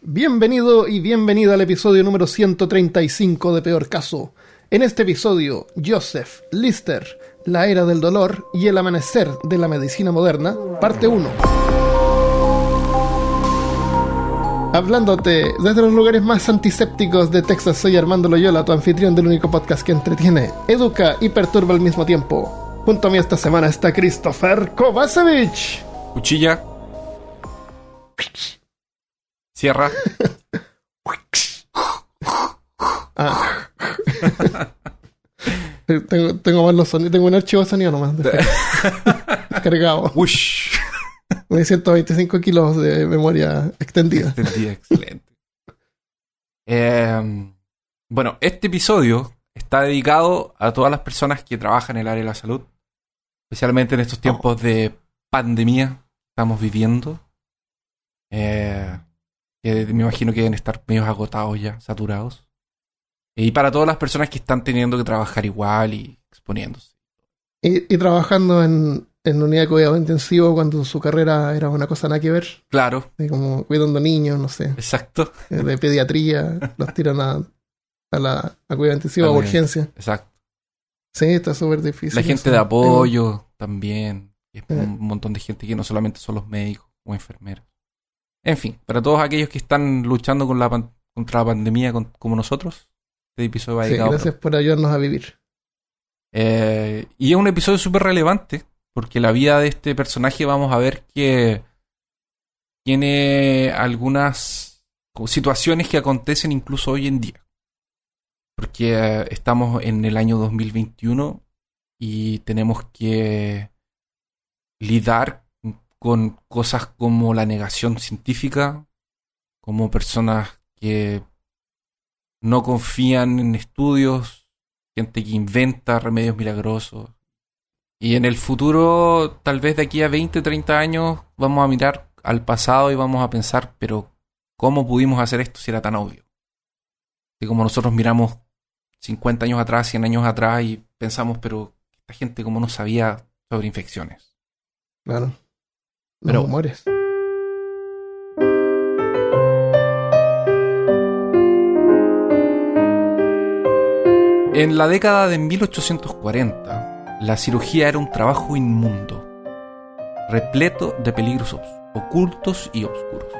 Bienvenido y bienvenida al episodio número 135 de Peor Caso. En este episodio, Joseph, Lister, la era del dolor y el amanecer de la medicina moderna, parte 1. Hablándote desde los lugares más antisépticos de Texas, soy Armando Loyola, tu anfitrión del único podcast que entretiene, educa y perturba al mismo tiempo. Junto a mí esta semana está Christopher Kovacevic. Cuchilla. Cierra. Ah. tengo, tengo más los sonidos, tengo un archivo de sonido nomás. de- Cargado. Ush. De 125 kilos de memoria extendida. Entendí, excelente. Eh, bueno, este episodio está dedicado a todas las personas que trabajan en el área de la salud, especialmente en estos tiempos de pandemia que estamos viviendo. Eh, que me imagino que deben estar medio agotados ya, saturados. Y para todas las personas que están teniendo que trabajar igual y exponiéndose. Y, y trabajando en, en unidad de cuidado intensivo cuando su carrera era una cosa nada que ver, Claro, de como cuidando niños, no sé, exacto. eh, de pediatría, los tiran a, a la a cuidado intensivo, a urgencia. Exacto. Sí, está súper difícil. La gente eso. de apoyo también. Es Eh. un montón de gente que no solamente son los médicos o enfermeros. En fin, para todos aquellos que están luchando con la pan- contra la pandemia con- como nosotros, este episodio va Sí, dedicado. gracias por ayudarnos a vivir. Eh, y es un episodio súper relevante porque la vida de este personaje vamos a ver que tiene algunas situaciones que acontecen incluso hoy en día. Porque eh, estamos en el año 2021 y tenemos que lidar con cosas como la negación científica, como personas que no confían en estudios, gente que inventa remedios milagrosos. Y en el futuro, tal vez de aquí a 20, 30 años, vamos a mirar al pasado y vamos a pensar, pero ¿cómo pudimos hacer esto si era tan obvio? Y como nosotros miramos 50 años atrás, 100 años atrás y pensamos, pero esta gente como no sabía sobre infecciones. Claro. Los Pero- humores. En la década de 1840, la cirugía era un trabajo inmundo, repleto de peligros ocultos y oscuros.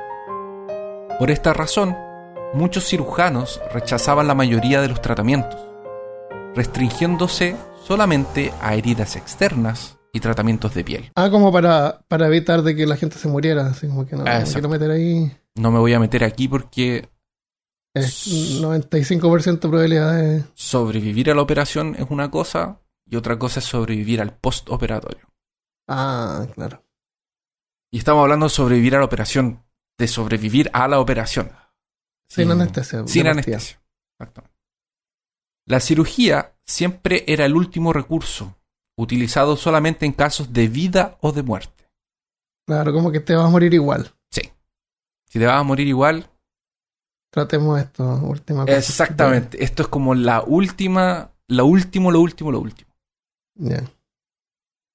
Por esta razón, muchos cirujanos rechazaban la mayoría de los tratamientos, restringiéndose solamente a heridas externas y tratamientos de piel. Ah, como para, para evitar de que la gente se muriera, así como que no, Ah, no exacto. quiero meter ahí No me voy a meter aquí porque es 95% probabilidad de... sobrevivir a la operación es una cosa y otra cosa es sobrevivir al postoperatorio. Ah, claro. Y estamos hablando de sobrevivir a la operación, de sobrevivir a la operación. Sin Sí. anestesia. de Sin anestesia. Exactamente. La cirugía siempre era el último recurso, utilizado solamente en casos de vida o de muerte. Claro, como que te vas a morir igual. Si te vas a morir igual, Tratemos esto, última cosa. exactamente. Esto es como la última, lo último, lo último, lo último. Ya.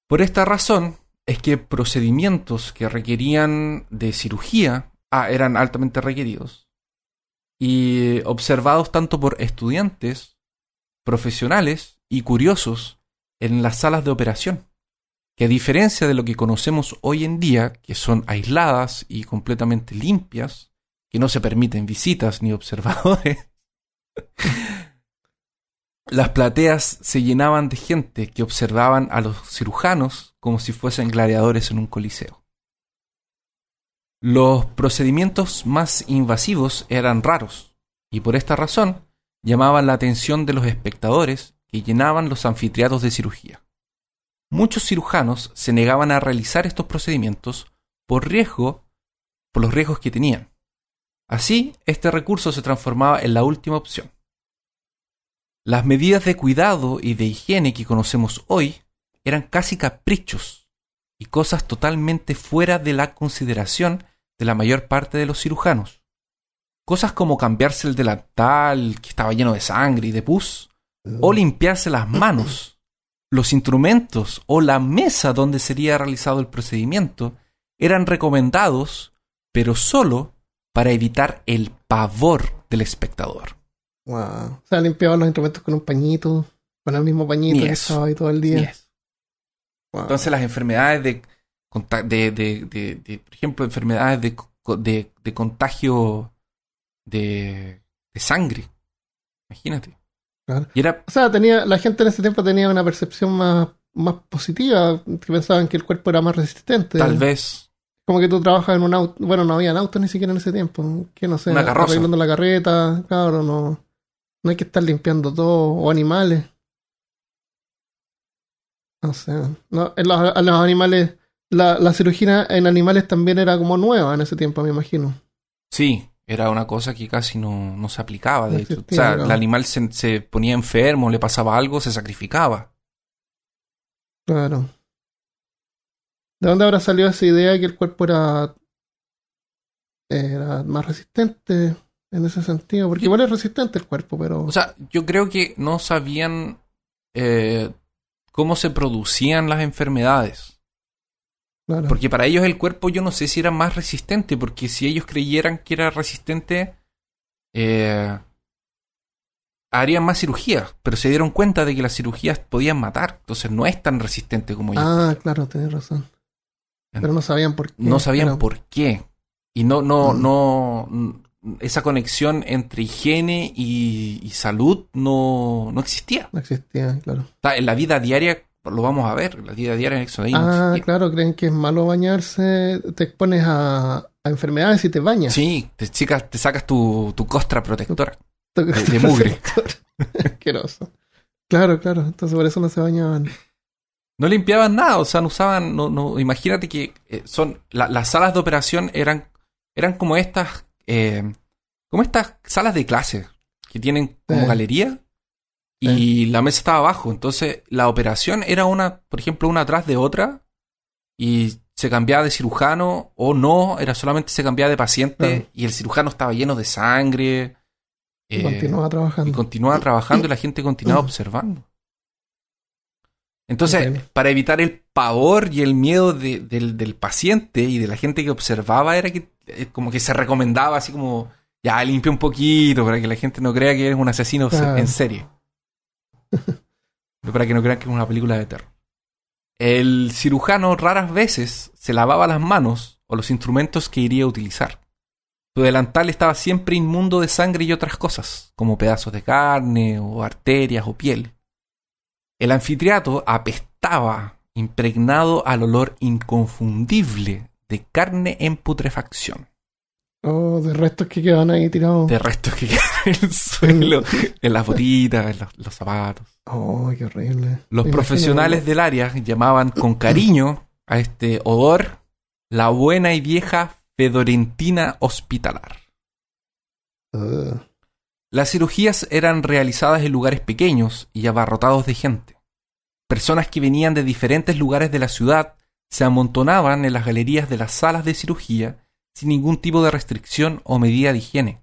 Por esta razón es que procedimientos que requerían de cirugía ah, eran altamente requeridos y observados tanto por estudiantes, profesionales y curiosos en las salas de operación, que a diferencia de lo que conocemos hoy en día, que son aisladas y completamente limpias, que no se permiten visitas ni observadores, las plateas se llenaban de gente que observaban a los cirujanos como si fuesen gladiadores en un coliseo. Los procedimientos más invasivos eran raros y por esta razón llamaban la atención de los espectadores que llenaban los anfiteatros de cirugía. Muchos cirujanos se negaban a realizar estos procedimientos por riesgo, por los riesgos que tenían. Así, este recurso se transformaba en la última opción. Las medidas de cuidado y de higiene que conocemos hoy eran casi caprichos y cosas totalmente fuera de la consideración de la mayor parte de los cirujanos. Cosas como cambiarse el delantal que estaba lleno de sangre y de pus, o limpiarse las manos. Los instrumentos o la mesa donde sería realizado el procedimiento eran recomendados, pero solo para evitar el pavor del espectador. Wow. O sea, limpiaban los instrumentos con un pañito, con el mismo pañito Ni que eso. estaba ahí todo el día. Yes. Wow. Entonces las enfermedades de, de, de, de- de, por ejemplo, enfermedades de, co- de, de contagio de, de sangre. Imagínate. Claro. Y era, O sea, tenía, la gente en ese tiempo tenía una percepción más, más positiva, que pensaban que el cuerpo era más resistente. tal vez, Como que tú trabajas en un auto, bueno, no habían autos ni siquiera en ese tiempo, que no sé, Una carroza. arreglando la carreta, claro, no, no hay que estar limpiando todo, o animales. No sé, no, en los, animales, la, la cirugía en animales también era como nueva en ese tiempo, me imagino. sí, era una cosa que casi no, no se aplicaba. De No hecho. O sea, no. el animal se, se ponía enfermo, le pasaba algo, se sacrificaba. Claro. ¿De dónde habrá salido esa idea de que el cuerpo era, era más resistente en ese sentido? Porque igual es resistente el cuerpo, pero... O sea, yo creo que no sabían eh, cómo se producían las enfermedades. Claro. Porque para ellos el cuerpo yo no sé si era más resistente, porque si ellos creyeran que era resistente, eh, harían más cirugías, pero se dieron cuenta de que las cirugías podían matar, entonces no es tan resistente como ellos. Ah, claro, tenés razón. Pero no sabían por qué. no sabían por qué. Y no, no, Mm. no, esa conexión entre higiene y, y salud no, no existía. No existía, claro. En la vida diaria lo vamos a ver, la vida diaria en Exodus Ah, claro, creen que es malo bañarse, te expones a, a enfermedades y te bañas. Sí, te, chicas, te sacas tu, tu costra protectora. de, de mugre. Asqueroso. Claro, claro, entonces por eso no se bañaban. No limpiaban nada, o sea, no usaban, no, no, imagínate que eh, son, la- las salas de operación eran, eran como estas, eh, como estas salas de clase que tienen como Sí. galería y la mesa estaba abajo, entonces la operación era una, por ejemplo, una atrás de otra y se cambiaba de cirujano o no, era solamente se cambiaba de paciente y el cirujano estaba lleno de sangre. Y eh, continuaba y trabajando. continuaba trabajando y la gente continuaba observando. Entonces, para evitar el pavor y el miedo de- del, del paciente y de la gente que observaba, era que eh, como que se recomendaba así como, ya limpia un poquito para que la gente no crea que eres un asesino Claro. en serie. Para que no crean que es una película de terror. El cirujano raras veces se lavaba las manos o los instrumentos que iría a utilizar. Su delantal estaba siempre inmundo de sangre y otras cosas, como pedazos de carne o arterias o piel. El anfiteatro apestaba, impregnado al olor inconfundible de carne en putrefacción, Oh, de restos que quedan ahí tirados. de restos que quedan en el suelo, en las botitas, en los, los zapatos. Oh, qué horrible. Los Me profesionales imagino- del área llamaban con cariño a este odor la buena y vieja fedorentina hospitalar. Las cirugías eran realizadas en lugares pequeños y abarrotados de gente. Personas que venían de diferentes lugares de la ciudad se amontonaban en las galerías de las salas de cirugía sin ningún tipo de restricción o medida de higiene.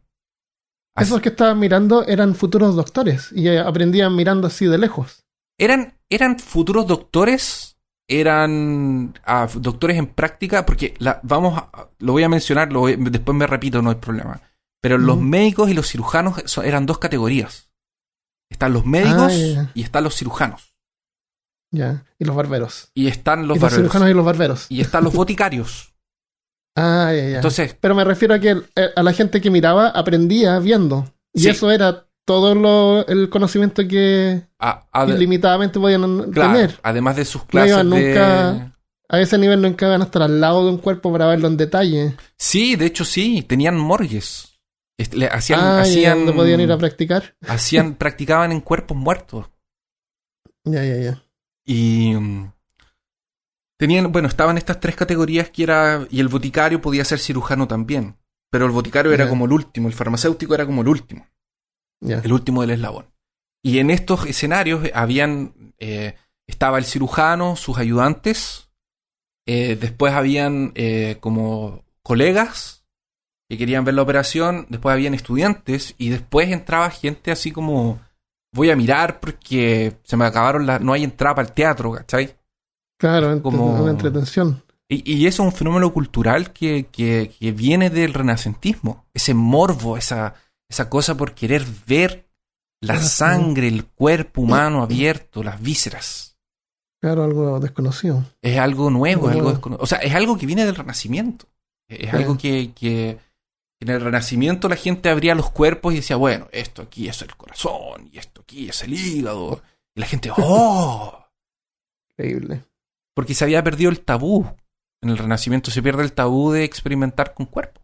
Así- Esos que estaban mirando eran futuros doctores y eh, aprendían mirando así de lejos. eran, eran futuros doctores, eran ah, doctores en práctica, porque la, vamos a- lo voy a mencionar, lo voy- después me repito, no hay problema. Pero los médicos y los cirujanos eran dos categorías. Están los médicos Ah, y están los cirujanos. Ya. Y los barberos. Y están los y los barberos. cirujanos y los barberos. Y están los boticarios. Ah, ya, ya. Entonces, Pero me refiero a que el- eh, a la gente que miraba aprendía viendo. Y Sí. eso era todo lo, el conocimiento que a- a- ilimitadamente podían claro, tener. además de sus No clases de... A ese nivel nunca iban a estar al lado de un cuerpo para verlo en detalle. Sí, de hecho sí, tenían morgues. Est- le- hacían, ah, y hacían, donde podían ir a practicar. hacían, practicaban en cuerpos muertos. Ya, ya, ya. Y mm, tenían, bueno, estaban estas tres categorías que era, y el boticario podía ser cirujano también. Pero el boticario era como el último, el farmacéutico era como el último, el último del eslabón. Y en estos escenarios eh, habían, eh, estaba el cirujano, sus ayudantes, eh, después habían eh, como colegas que querían ver la operación, después habían estudiantes y después entraba gente así como voy a mirar porque se me acabaron las, no hay entrada para el teatro, ¿cachai? Claro, como- una entretención. Y, y eso es un fenómeno cultural que, que- que viene del renacentismo. Ese morbo, esa, esa cosa por querer ver la sangre, el cuerpo humano abierto, las vísceras. Claro, algo desconocido. Es algo nuevo, es algo Nuevo. descono- O sea, es algo que viene del Renacimiento. Es algo que, que en el Renacimiento la gente abría los cuerpos y decía, bueno, esto aquí es el corazón y esto aquí es el hígado. Y la gente, ¡oh! Increíble. Porque se había perdido el tabú. En el Renacimiento se pierde el tabú de experimentar con cuerpos,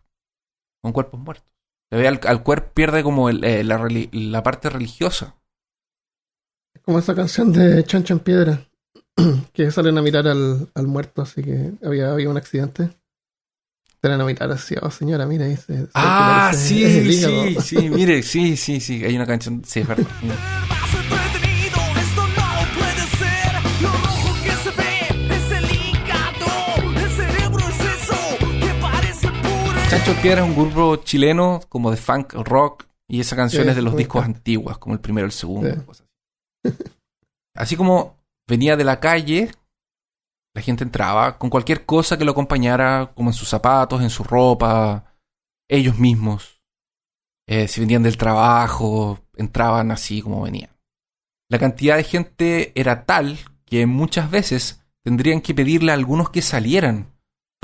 con cuerpos muertos. Se ve al, al cuerpo pierde como el- eh, la, la parte religiosa. Es como esa canción de Chancho en Piedra, que salen a mirar al, al muerto, así que había, había un accidente. Salen a mirar así, oh señora, mira, ahí se, se Ah, sí, sí, sí, mire, sí, sí, sí, hay una canción, sí, es verdad. Es un grupo chileno como de funk rock y esa canción Sí, es de los discos antiguos, como el primero el segundo. Sí. cosas así. Así como venía de la calle, la gente entraba con cualquier cosa que lo acompañara, como en sus zapatos, en su ropa, ellos mismos. Eh, si venían del trabajo, entraban así como venían. La cantidad de gente era tal que muchas veces tendrían que pedirle a algunos que salieran,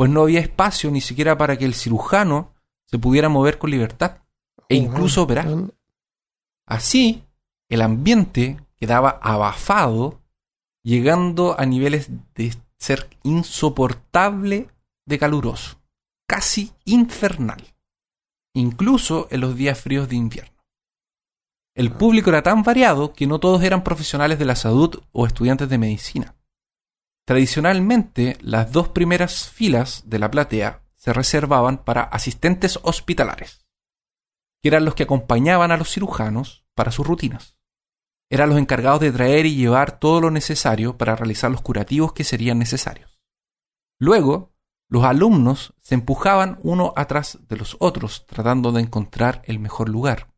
pues no había espacio ni siquiera para que el cirujano se pudiera mover con libertad e incluso operar. Así, el ambiente quedaba abafado, llegando a niveles de ser insoportable de caluroso, casi infernal, incluso en los días fríos de invierno. El público era tan variado que no todos eran profesionales de la salud o estudiantes de medicina. Tradicionalmente, las dos primeras filas de la platea se reservaban para asistentes hospitalares, que eran los que acompañaban a los cirujanos para sus rutinas. Eran los encargados de traer y llevar todo lo necesario para realizar los curativos que serían necesarios. Luego, los alumnos se empujaban uno atrás de los otros tratando de encontrar el mejor lugar.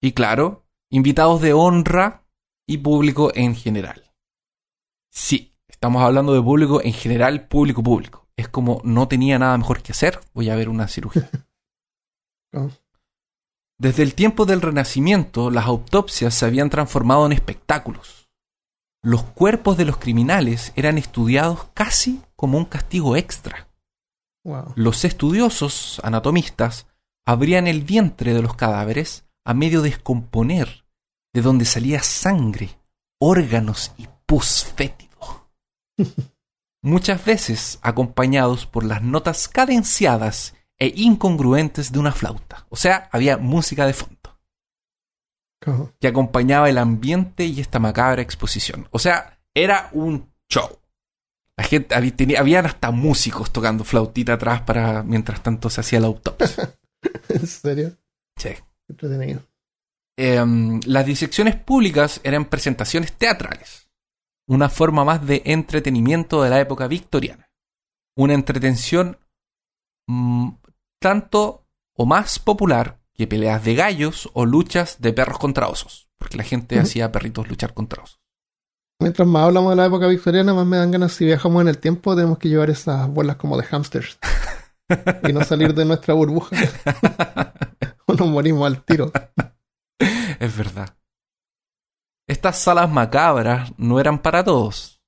Y claro, invitados de honra y público en general. Sí, estamos hablando de público en general, público público. Es como no tenía nada mejor que hacer, voy a ver una cirugía. Oh. Desde el tiempo del Renacimiento, las autopsias se habían transformado en espectáculos. Los cuerpos de los criminales eran estudiados casi como un castigo extra. Wow. Los estudiosos anatomistas abrían el vientre de los cadáveres a medio descomponer, de donde salía sangre, órganos y pus fétido. Muchas veces acompañados por las notas cadenciadas e incongruentes de una flauta. O sea, había música de fondo que acompañaba el ambiente y esta macabra exposición. O sea, era un show. La gente había, tenía- habían hasta músicos tocando flautita atrás para mientras tanto se hacía la autopsia. ¿En serio? Sí. Entretenido. Em, las disecciones públicas eran presentaciones teatrales, una forma más de entretenimiento de la época victoriana, una entretención mm, tanto o más popular que peleas de gallos o luchas de perros contra osos, porque la gente hacía perritos luchar contra osos. Mientras más hablamos de la época victoriana, más me dan ganas si viajamos en el tiempo, tenemos que llevar esas bolas como de hamsters. y no salir de nuestra burbuja. o nos morimos al tiro. Es verdad. Estas salas macabras no eran para todos.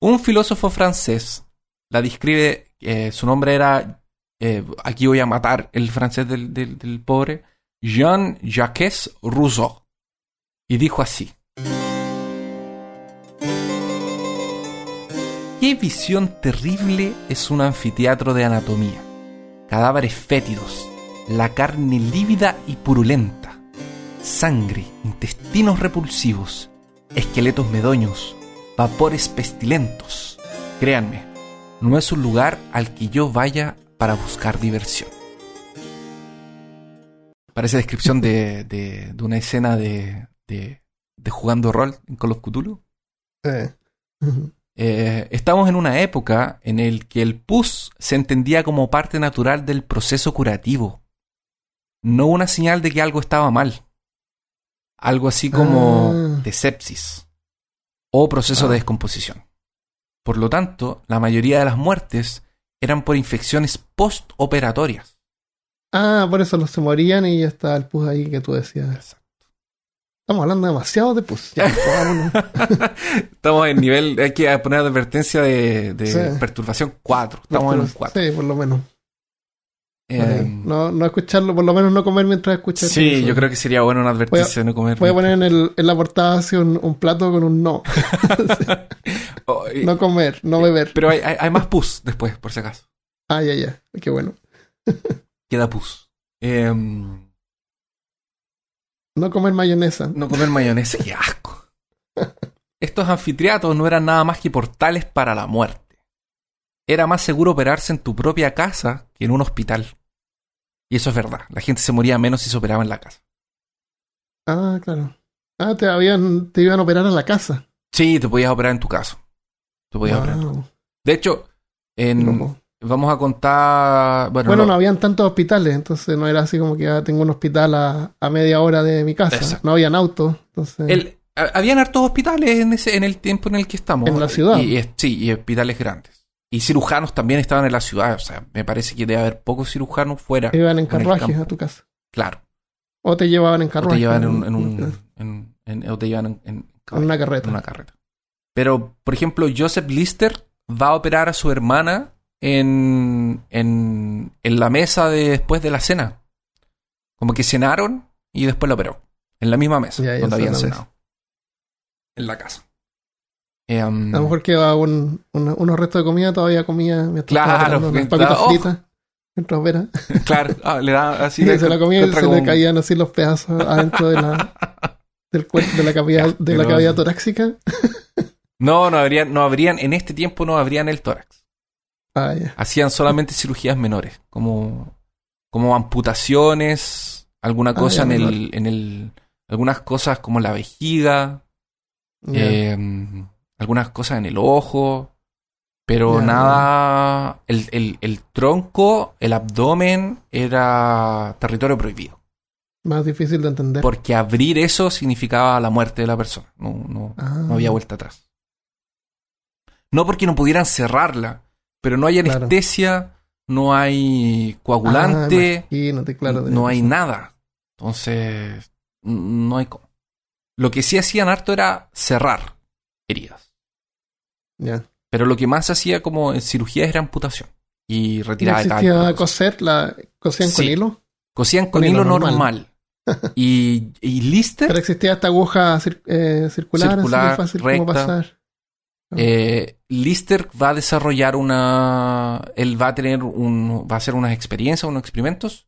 Un filósofo francés la describe, eh, su nombre era, eh, aquí voy a matar el francés del, del- del pobre, Jean-Jacques Rousseau. Y dijo así. Qué visión terrible es un anfiteatro de anatomía. Cadáveres fétidos, la carne lívida y purulenta, sangre, intestinos repulsivos, esqueletos medoños, vapores pestilentos. Créanme, no es un lugar al que yo vaya para buscar diversión. Parece descripción de, de- de una escena de, de, jugando rol en Call of Cthulhu. Eh. Eh, estamos en una época en el que el pus se entendía como parte natural del proceso curativo, no una señal de que algo estaba mal. Algo así como Ah. de sepsis o proceso Ah. de descomposición. Por lo tanto, la mayoría de las muertes eran por infecciones postoperatorias. Ah, por eso los se morían y ya está el pus ahí que tú decías. Estamos hablando demasiado de pus. Ya. Estamos en nivel, hay que poner advertencia de, de Sí. perturbación 4. Estamos en un 4. Sí, por lo menos. Eh, no, no escucharlo, por lo menos no comer mientras escuchas. sí, yo creo que sería bueno una advertencia de no comer. Voy a poner en, el, en la portada así un, un plato con un no. Oh, y- No comer, no beber. Pero hay, hay, hay más pus después, por si acaso. Ah, ya, ya. Qué bueno. Queda pus. Eh, No comer mayonesa. no comer mayonesa, qué asco. Estos anfiteatros no eran nada más que portales para la muerte. Era más seguro operarse en tu propia casa que en un hospital. Y eso es verdad. La gente se moría menos si se operaba en la casa. Ah, claro. Ah, te, habían, te iban a operar a la casa. Sí, te podías operar en tu casa. Te podías operar. De hecho, en, vamos a contar. Bueno, Bueno, no- no habían tantos hospitales, entonces no era así como que ah, tengo un hospital a, a media hora de mi casa. Exacto. No habían autos, entonces... El- habían hartos hospitales en, ese, en el tiempo en el que estamos. En la ciudad. Y, y- sí, y hospitales grandes. Y cirujanos también estaban en la ciudad. O sea, me parece que debe haber pocos cirujanos fuera. iban en carruajes a tu casa. Claro. O te llevaban en O carruaje. te llevan en, un- ¿no? en un- en- en- o te llevan en, una carreta. en una carreta. Pero, por ejemplo, Joseph Lister va a operar a su hermana en, en, en la mesa de, después de la cena. Como que cenaron y después la operó. En la misma mesa Ya, ya, donde habían cenado. En la casa. Eh, um, A lo mejor quedaba un, unos restos de comida, todavía comía mientras Claro, papitas ¡Oh! fritas. Mientras opera. claro, ah, le da así. Le- se la comía y se le caían así los pedazos adentro de la del cuerpo de la cavidad de la cavidad torácica. No, no habrían, no habrían, en este tiempo no habrían el tórax. Ah, ya. hacían solamente cirugías menores, como, como amputaciones, alguna Ah, cosa en menor. el, en el, algunas cosas como la vejiga, eh, algunas cosas en el ojo, pero nada, el, el, el tronco, el abdomen era territorio prohibido, Más difícil de entender. porque abrir eso significaba la muerte de la persona, no, no, Ah, no había vuelta atrás. No porque no pudieran cerrarla, pero no hay Claro. anestesia, no hay ah, coagulante, claro. no hay nada. Entonces, no hay cómo. Lo que sí hacían harto era cerrar heridas. Ya. Pero lo que más hacía como en cirugías era amputación. Y ¿No retirada de existía callo. coser? La, ¿Cosían con hilo? Cosían con con hilo hilo normal. normal. y, y Lister Pero existía esta aguja cir- eh, circular, Circular, así fácil como recta. pasar. Eh, Lister va a desarrollar una. Él va a tener un. Va a hacer unas experiencias, unos experimentos.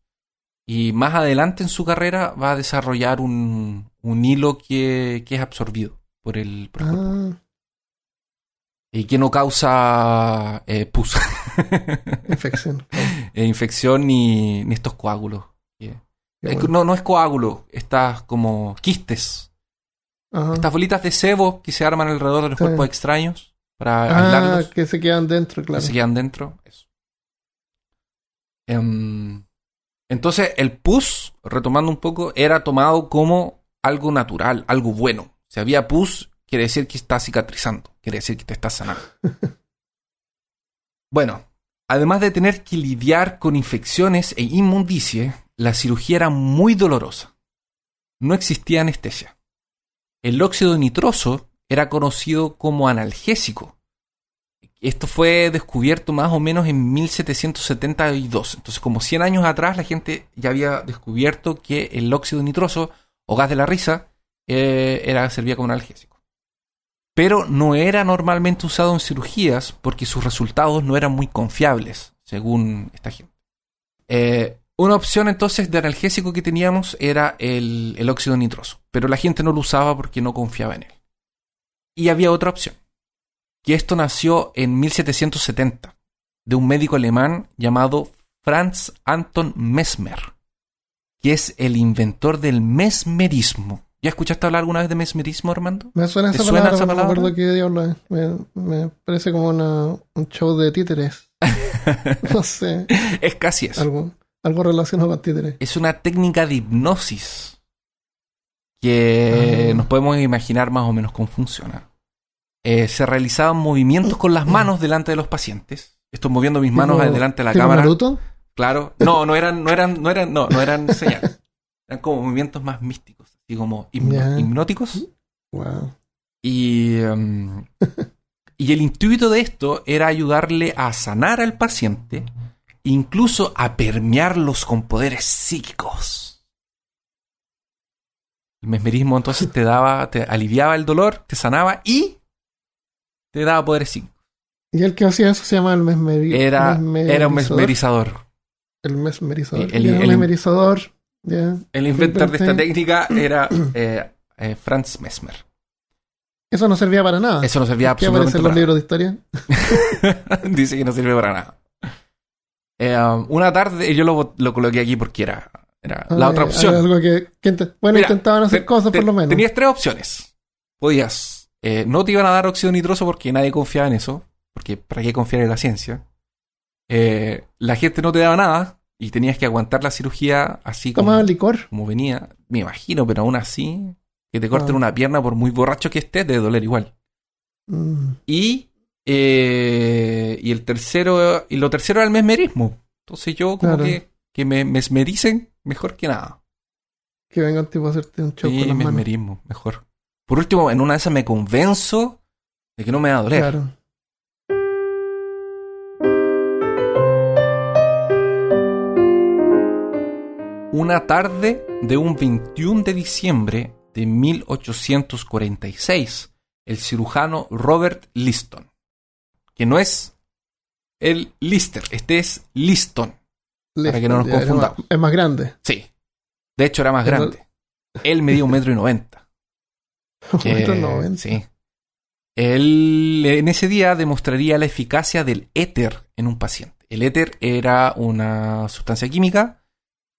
Y más adelante en su carrera va a desarrollar un, un hilo que, que es absorbido por el, por el cuerpo. Y que no causa eh, pus, infección. eh, infección ni, ni estos coágulos. Eh, bueno. No, no es coágulo, estas como quistes. Ajá. Estas bolitas de sebo que se arman alrededor de los Sí. cuerpos extraños para Ah, aislarlos. que se quedan dentro, claro. que se quedan dentro. Eso. Em, entonces, el pus, retomando un poco, era tomado como algo natural, algo bueno. Si había pus, quiere decir que está cicatrizando, quiere decir que te está sanando. bueno, además de tener que lidiar con infecciones e inmundicie, la cirugía era muy dolorosa. No existía anestesia. El óxido nitroso era conocido como analgésico esto fue descubierto más o menos en 1772. Entonces, como 100 años atrás, la gente ya había descubierto que el óxido nitroso o gas de la risa eh, era, servía como analgésico. Pero no era normalmente usado en cirugías porque sus resultados no eran muy confiables, según esta gente. Eh, una opción entonces de analgésico que teníamos era el, el óxido nitroso, pero la gente no lo usaba porque no confiaba en él. Y había otra opción que esto nació en 1770 de un médico alemán llamado Franz Anton Mesmer, que es el inventor del mesmerismo. ¿Ya escuchaste hablar alguna vez de mesmerismo, Armando? Me suena ¿Te esa suena palabra, esa no me acuerdo qué diablo es. Me, me parece como una, un show de títeres. no sé, es casi eso. algo, algo relacionado con títeres. Es una técnica de hipnosis que Ah. nos podemos imaginar más o menos cómo funciona. Eh, se realizaban movimientos con las manos delante de los pacientes Estoy moviendo mis manos adelante de la cámara. Naruto. Claro. No, no eran, no eran, no eran, no, no eran señales. Eran como movimientos más místicos, así como hipno- hipnóticos. Wow. Y, em, y el intuito de esto era ayudarle a sanar al paciente, incluso a permearlos con poderes psíquicos. El mesmerismo entonces te daba, te aliviaba el dolor, te sanaba y te daba poderes psíquicos. Y el que hacía eso se llama el mesmeri Era, era un mesmerizador. mesmerizador. El mesmerizador. El- mesmerizador. Ya. El inventor de esta técnica era eh, eh, Franz Mesmer. Eso no servía para nada. Eso no servía ¿Qué absolutamente en los para libros de historia? nada. Dice que no sirve para nada. Eh, um, una tarde, yo lo, lo coloqué aquí porque era, era la Ah, otra eh, opción. Algo que, que bueno, Mira, intentaban hacer Te- cosas te- por lo menos. Tenías tres opciones. Podías, eh, no te iban a dar óxido nitroso porque nadie confiaba en eso, porque para qué confiar en la ciencia. Eh, la gente no te daba nada y tenías que aguantar la cirugía así como, licor. como venía. Me imagino, pero aún así, que te corten Ah. una pierna por muy borracho que estés, debe doler igual. Mm. Y, eh, y el tercero, y lo tercero era el mesmerismo. Entonces yo como Claro. que, que me mesmericen mejor que nada. Que vengan tipo a hacerte un show Sí, con las manos. mesmerismo, mejor. Por último, en una de esas me convenzo de que no me va a doler. Claro. Una tarde de un 21 de diciembre de 1846, el cirujano Robert Liston, que no es el Lister, este es Liston. Para que no nos confundamos. más- Es más grande. Sí. De hecho, era más Pero- grande. Él medía un metro y noventa. Un metro Eh, noventa. Sí. Él en ese día demostraría la eficacia del éter en un paciente. El éter era una sustancia química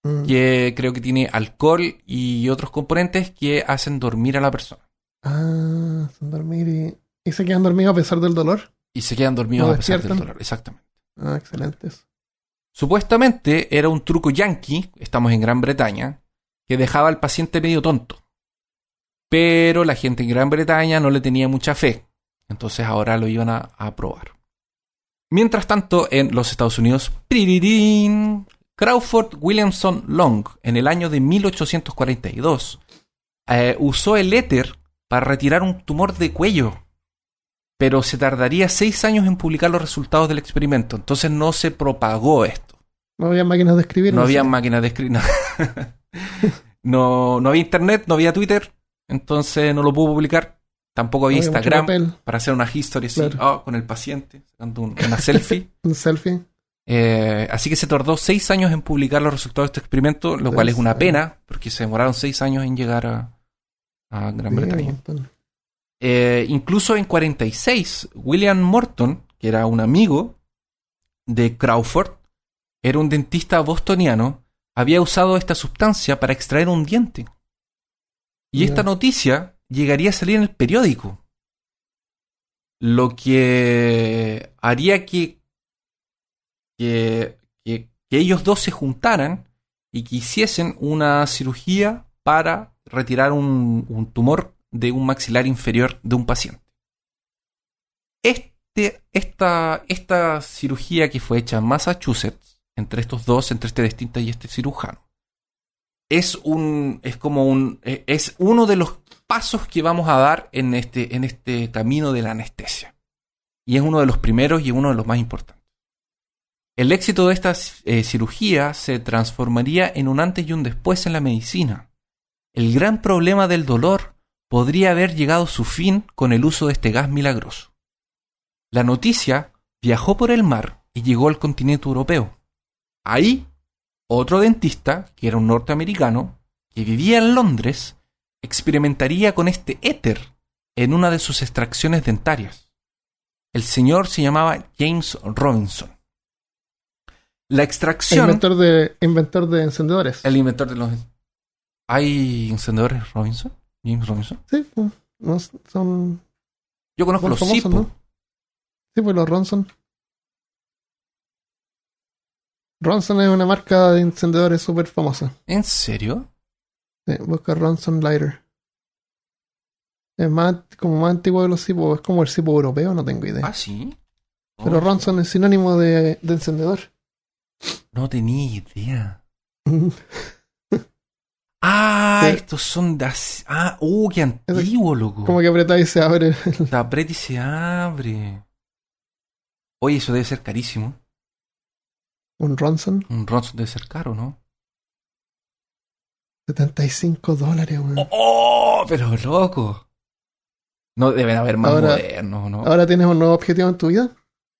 Mm. que creo que tiene alcohol y otros componentes que hacen dormir a la persona. Ah, sin dormir y... ¿Y se quedan dormidos a pesar del dolor? Y se quedan dormidos ¿No a pesar del dolor. Exactamente. Ah, excelentes. Supuestamente era un truco yankee, estamos en Gran Bretaña, que dejaba al paciente medio tonto. Pero la gente en Gran Bretaña no le tenía mucha fe. Entonces ahora lo iban a, a probar. Mientras tanto, en los Estados Unidos, ¡pirirín! Crawford Williamson Long, en el año de 1842, eh, usó el éter para retirar un tumor de cuello. Pero se tardaría seis años en publicar los resultados del experimento. Entonces no se propagó esto. No había máquinas de escribir. No había sé. máquinas de escribir. No. no, no había internet, no había Twitter. Entonces no lo pudo publicar. Tampoco había No había Instagram para hacer una history así, Claro. ah, con el paciente, sacando un- una selfie. un selfie. Eh, así que se tardó seis años en publicar los resultados de este experimento, lo cual es una pena, porque se demoraron seis años en llegar a, a Gran Bretaña. Eh, incluso en 46, William Morton, que era un amigo de Crawford, era un dentista bostoniano, había usado esta sustancia para extraer un diente. Y esta noticia llegaría a salir en el periódico. Lo que haría que, que, ellos dos se juntaran y que hiciesen una cirugía para retirar un, tumor de un maxilar inferior de un paciente. Este, esta, esta cirugía que fue hecha en Massachusetts, entre estos dos, entre este dentista y este cirujano, es un. es como un. eh, es uno de los pasos que vamos a dar en este, en este camino de la anestesia. Y es uno de los primeros y uno de los más importantes. El éxito de esta eh, cirugía se transformaría en un antes y un después en la medicina. El gran problema del dolor podría haber llegado a su fin con el uso de este gas milagroso. La noticia viajó por el mar y llegó al continente europeo. Ahí, otro dentista, que era un norteamericano, que vivía en Londres, experimentaría con este éter en una de sus extracciones dentarias. El señor se llamaba James Robinson. La extracción... Inventor de, inventor de encendedores. El inventor de los... ¿Hay encendedores Robinson? James Robinson. Sí, pues, no, son. Yo conozco los famosos. ¿no? Sí, pues los Ronson. Ronson es una marca de encendedores súper famosa. ¿En serio? Sí, busca Ronson Lighter. Es más, como más antiguo de los Zippo, es como el Zippo europeo, no tengo idea. Ah, sí. Pero Ronson es sinónimo de, de encendedor. No tenía idea. Ah, Sí. estos son de así- Ah, uh, qué antiguo, loco. Como que apretáis y se abre. Aprieta y se abre. Oye, eso debe ser carísimo. Un Ronson. Un Ronson debe ser caro, ¿no? 75 dólares, weón. ¡Oh! oh, pero loco. No deben haber más Ahora- modernos, ¿no? Ahora tienes un nuevo objetivo en tu vida.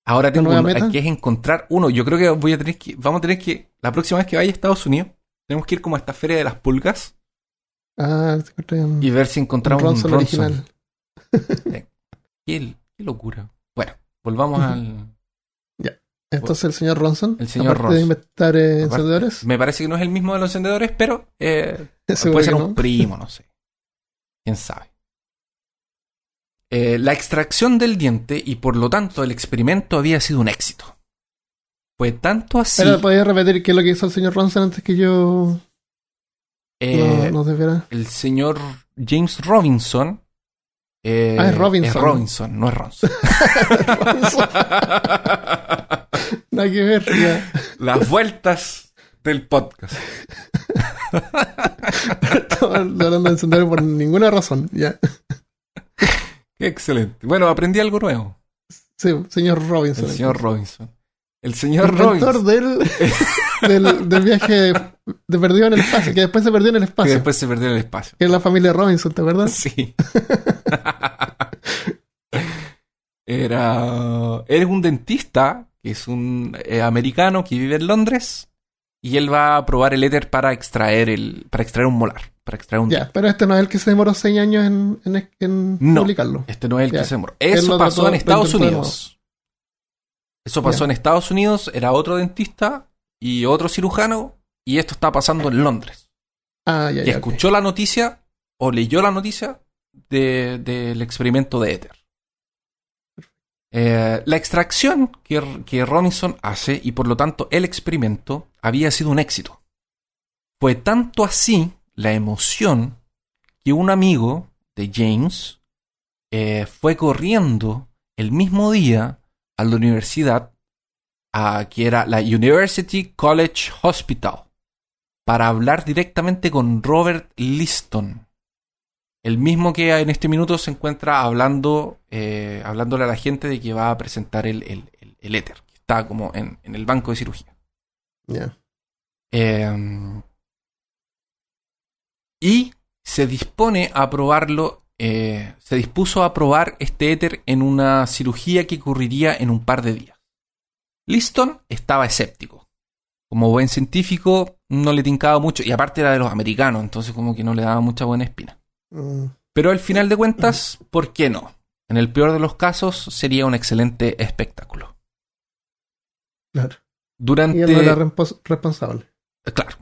Ahora tengo nueva un- meta? que es encontrar uno. Yo creo que voy a tener que, vamos a tener que, la próxima vez que vaya a Estados Unidos, tenemos que ir como a esta feria de las pulgas Ah, y ver si encontramos Ronson, un Ronson. original. Qué, qué locura. Bueno, volvamos al. Entonces el señor Ronson, El señor aparte de Ronson. inventar eh, Aparte, encendedores, Me parece que no es el mismo de los encendedores, pero eh, puede ser un primo, no sé. Quién sabe. Eh, la extracción del diente y por lo tanto el experimento había sido un éxito. Fue tanto así. Pero podías repetir qué es lo que hizo el señor Ronson antes que yo eh, no, no el señor James Robinson. eh, Ah, es Robinson. Es Robinson, no es Ronson. Nada que ver. ya. Las vueltas del podcast. Hablando de encendedores por ninguna razón. Ya. Excelente. Bueno, aprendí algo nuevo. Sí, señor Robinson. El señor Robinson. El señor Inventor Robinson. del, del, del viaje de, perdido en el espacio, que después se perdió en el Que espacio. después se perdió en el espacio. Que es la familia Robinson, ¿te acuerdas? Sí. Era. Él es un dentista, que es un eh, americano que vive en Londres. Y él va a probar el éter para extraer el. para extraer un molar. Para extraer un Ya, pero este no es el que se demoró seis años en, en, en No. publicarlo. Este no es el que se demoró. Eso pasó en Estados Unidos. Eso pasó en Estados Unidos. Era otro dentista y otro cirujano. Y esto está pasando en Londres. Ah, ya, que ya. escuchó la noticia o leyó la noticia de- del experimento de éter. Eh, la extracción que, que Robinson hace y por lo tanto el experimento había sido un éxito. Fue tanto así la emoción que un amigo de James eh, fue corriendo el mismo día a la universidad, a, que era la University College Hospital, para hablar directamente con Robert Liston, el mismo que en este minuto se encuentra hablando, eh, hablándole a la gente de que va a presentar el, el, el- el éter, que está como en, en el banco de cirugía. Eh, y se dispone a probarlo, eh, se dispuso a probar este éter en una cirugía que ocurriría en un par de días. Liston estaba escéptico. Como buen científico, no le tincaba mucho, y aparte era de los americanos, entonces como que no le daba mucha buena espina. Mm, Pero al final de cuentas, ¿por qué no? En el peor de los casos, sería un excelente espectáculo. claro. Durante... Y él no era respons- responsable. Claro.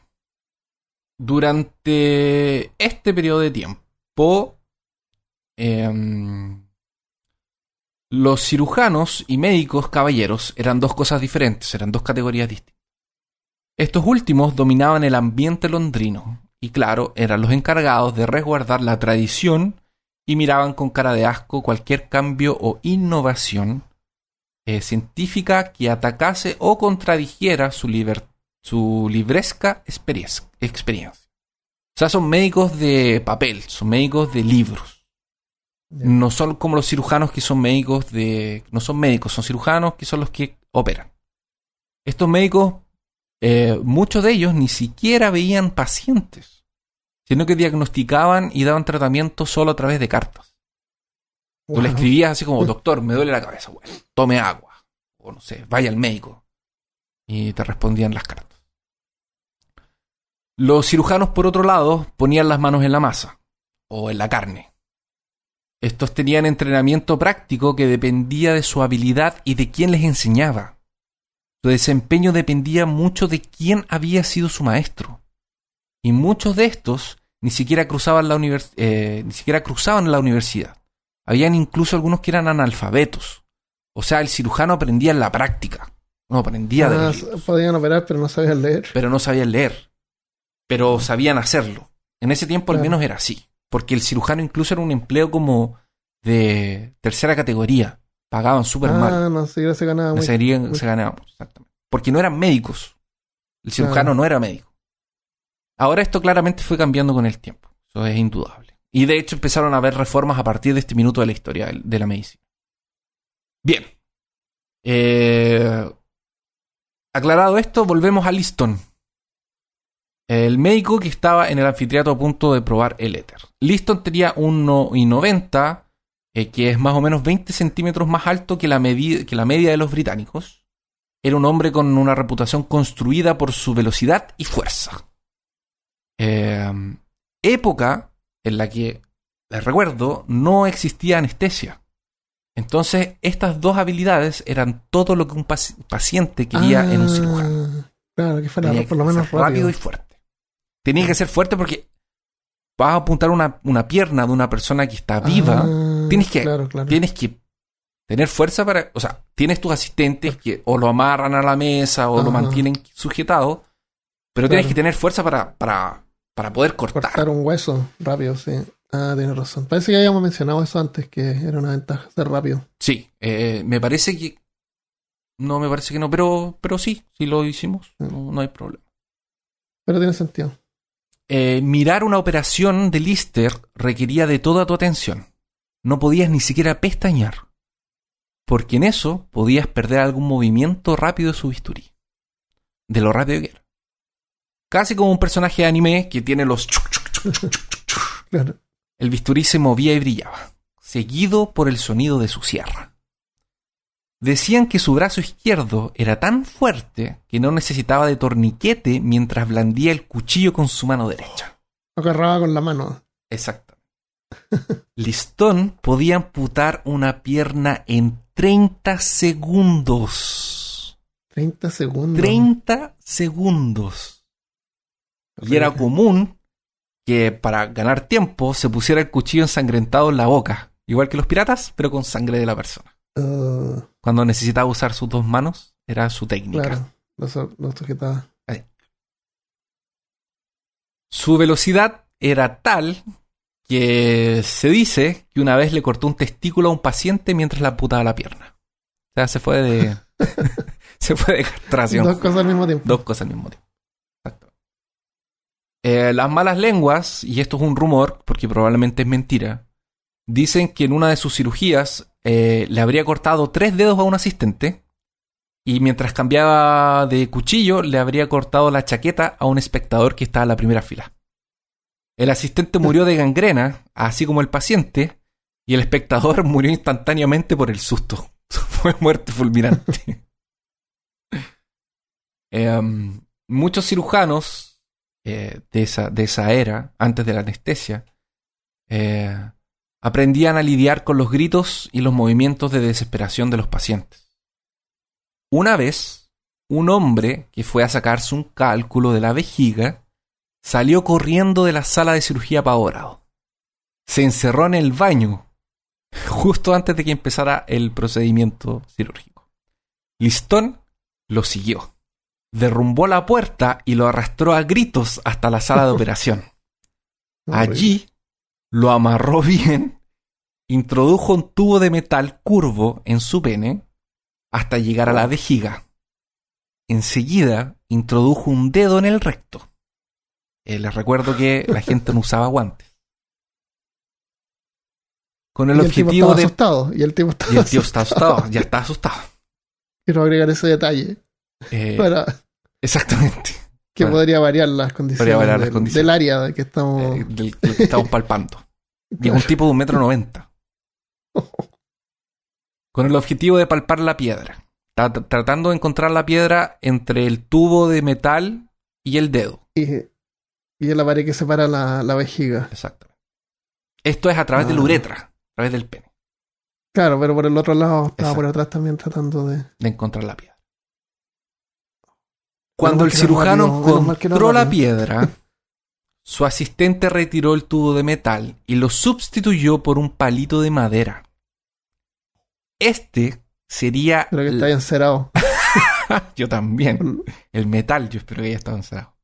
Durante este periodo de tiempo, em, los cirujanos y médicos caballeros eran dos cosas diferentes, eran dos categorías distintas. Estos últimos dominaban el ambiente londrino y, claro, eran los encargados de resguardar la tradición y miraban con cara de asco cualquier cambio o innovación eh, científica que atacase o contradijera su, liber- su libresca experiencia. O sea, son médicos de papel, son médicos de libros. No son como los cirujanos que son médicos de... No son médicos, son cirujanos que son los que operan. Estos médicos, eh, muchos de ellos ni siquiera veían pacientes, sino que diagnosticaban y daban tratamiento solo a través de cartas. Tú le escribías así como, doctor, me duele la cabeza, bueno, tome agua. O no sé, vaya al médico. Y te respondían las cartas. Los cirujanos, por otro lado, ponían las manos en la masa o en la carne. Estos tenían entrenamiento práctico que dependía de su habilidad y de quién les enseñaba. Su desempeño dependía mucho de quién había sido su maestro. Y muchos de estos ni siquiera cruzaban la, univers- eh, ni siquiera cruzaban la universidad. Habían incluso algunos que eran analfabetos. O sea, el cirujano aprendía en la práctica. No aprendía de Ah, los libros, podían operar, pero no sabían leer. pero no sabían leer. Pero sabían hacerlo. En ese tiempo al menos era así. Porque el cirujano incluso era un empleo como de tercera categoría. Pagaban súper mal. Ah, no, se ganaba muy... se, serían- muy- se ganaban, exactamente. Porque no eran médicos. El cirujano Claro. no era médico. Ahora esto claramente fue cambiando con el tiempo. Eso es indudable. Y de hecho empezaron a haber reformas a partir de este minuto de la historia de la medicina. Bien. Eh, aclarado esto, volvemos a Liston. El médico que estaba en el anfiteatro a punto de probar el éter. Liston tenía 1,90, eh, que es más o menos 20 centímetros más alto que la, que la media de los británicos. Era un hombre con una reputación construida por su velocidad y fuerza. Eh, época en la que, les recuerdo, no existía anestesia. Entonces, estas dos habilidades eran todo lo que un paci- paciente quería en un Ah, cirujano. Claro, que fuera Tenía por lo menos ser rápido. y fuerte. Tenía que ser fuerte porque vas a apuntar una, una pierna de una persona que está viva. Ah, tienes que- Claro, claro. Tienes que tener fuerza para. O sea, tienes tus asistentes que o lo amarran a la mesa o lo mantienen sujetado. Pero tienes que tener fuerza para, para, para poder cortar. Cortar un hueso rápido, sí. Ah, tienes razón. Parece que habíamos mencionado eso antes, que era una ventaja ser rápido. Sí, eh, me parece que. No, me parece que no, pero, pero sí, sí lo hicimos. No, no hay problema. Pero tiene sentido. Eh, mirar una operación de Lister requería de toda tu atención. No podías ni siquiera pestañear. Porque en eso podías perder algún movimiento rápido de su bisturí. De lo rápido que era. Casi como un personaje de anime que tiene los... Claro. El bisturí se movía y brillaba, seguido por el sonido de su sierra. Decían que su brazo izquierdo era tan fuerte que no necesitaba de torniquete mientras blandía el cuchillo con su mano derecha. Agarraba con la mano. Exacto. Listón podía amputar una pierna en 30 segundos. 30 segundos. 30 segundos. Y era común que para ganar tiempo se pusiera el cuchillo ensangrentado en la boca. Igual que los piratas, pero con sangre de la persona. Uh, Cuando necesitaba usar sus dos manos, era su técnica. claro. Lo, lo sujetaba. Su velocidad era tal que se dice que una vez le cortó un testículo a un paciente mientras le amputaba la pierna. O sea, se fue de. se fue de castración. Dos cosas al mismo tiempo. Dos cosas al mismo tiempo. Eh, las malas lenguas, y esto es un rumor, porque probablemente es mentira, dicen que en una de sus cirugías eh, le habría cortado tres dedos a un asistente y mientras cambiaba de cuchillo le habría cortado la chaqueta a un espectador que estaba en la primera fila. El asistente murió de gangrena, así como el paciente, y el espectador murió instantáneamente por el susto. Fue muerte fulminante. Em, muchos cirujanos eh, de, esa, de esa era, antes de la anestesia, eh, aprendían a lidiar con los gritos y los movimientos de desesperación de los pacientes. Una vez, un hombre que fue a sacarse un cálculo de la vejiga salió corriendo de la sala de cirugía apavorado. Se encerró en el baño justo antes de que empezara el procedimiento quirúrgico. Listón lo siguió derrumbó la puerta y lo arrastró a gritos hasta la sala de operación. Allí lo amarró bien, introdujo un tubo de metal curvo en su pene hasta llegar a la vejiga. Enseguida introdujo un dedo en el recto. Eh, les recuerdo que la gente no usaba guantes. Con el y el tipo objetivo de... asustado. Y el tipo estaba Y el tío está asustado. asustado, ya está asustado. Quiero agregar ese detalle. Eh, para exactamente. que podría variar las condiciones, Podría variar las del, condiciones. del área de que estamos. eh, del, del que estamos palpando. Y es un tipo de un metro noventa. Con el objetivo de palpar la piedra. Tra- tratando de encontrar la piedra entre el tubo de metal y el dedo. y, y la pared que separa la, la vejiga. Exactamente. Esto es a través de la Ah. uretra, a través del pene, Claro, pero por el otro lado estaba Exacto. por atrás también tratando de. de encontrar la piedra. Cuando el no cirujano no encontró la piedra, su asistente retiró el tubo de metal y lo sustituyó por un palito de madera. Este sería... Pero que está encerado. Yo también. El metal, yo espero que haya estado encerrado.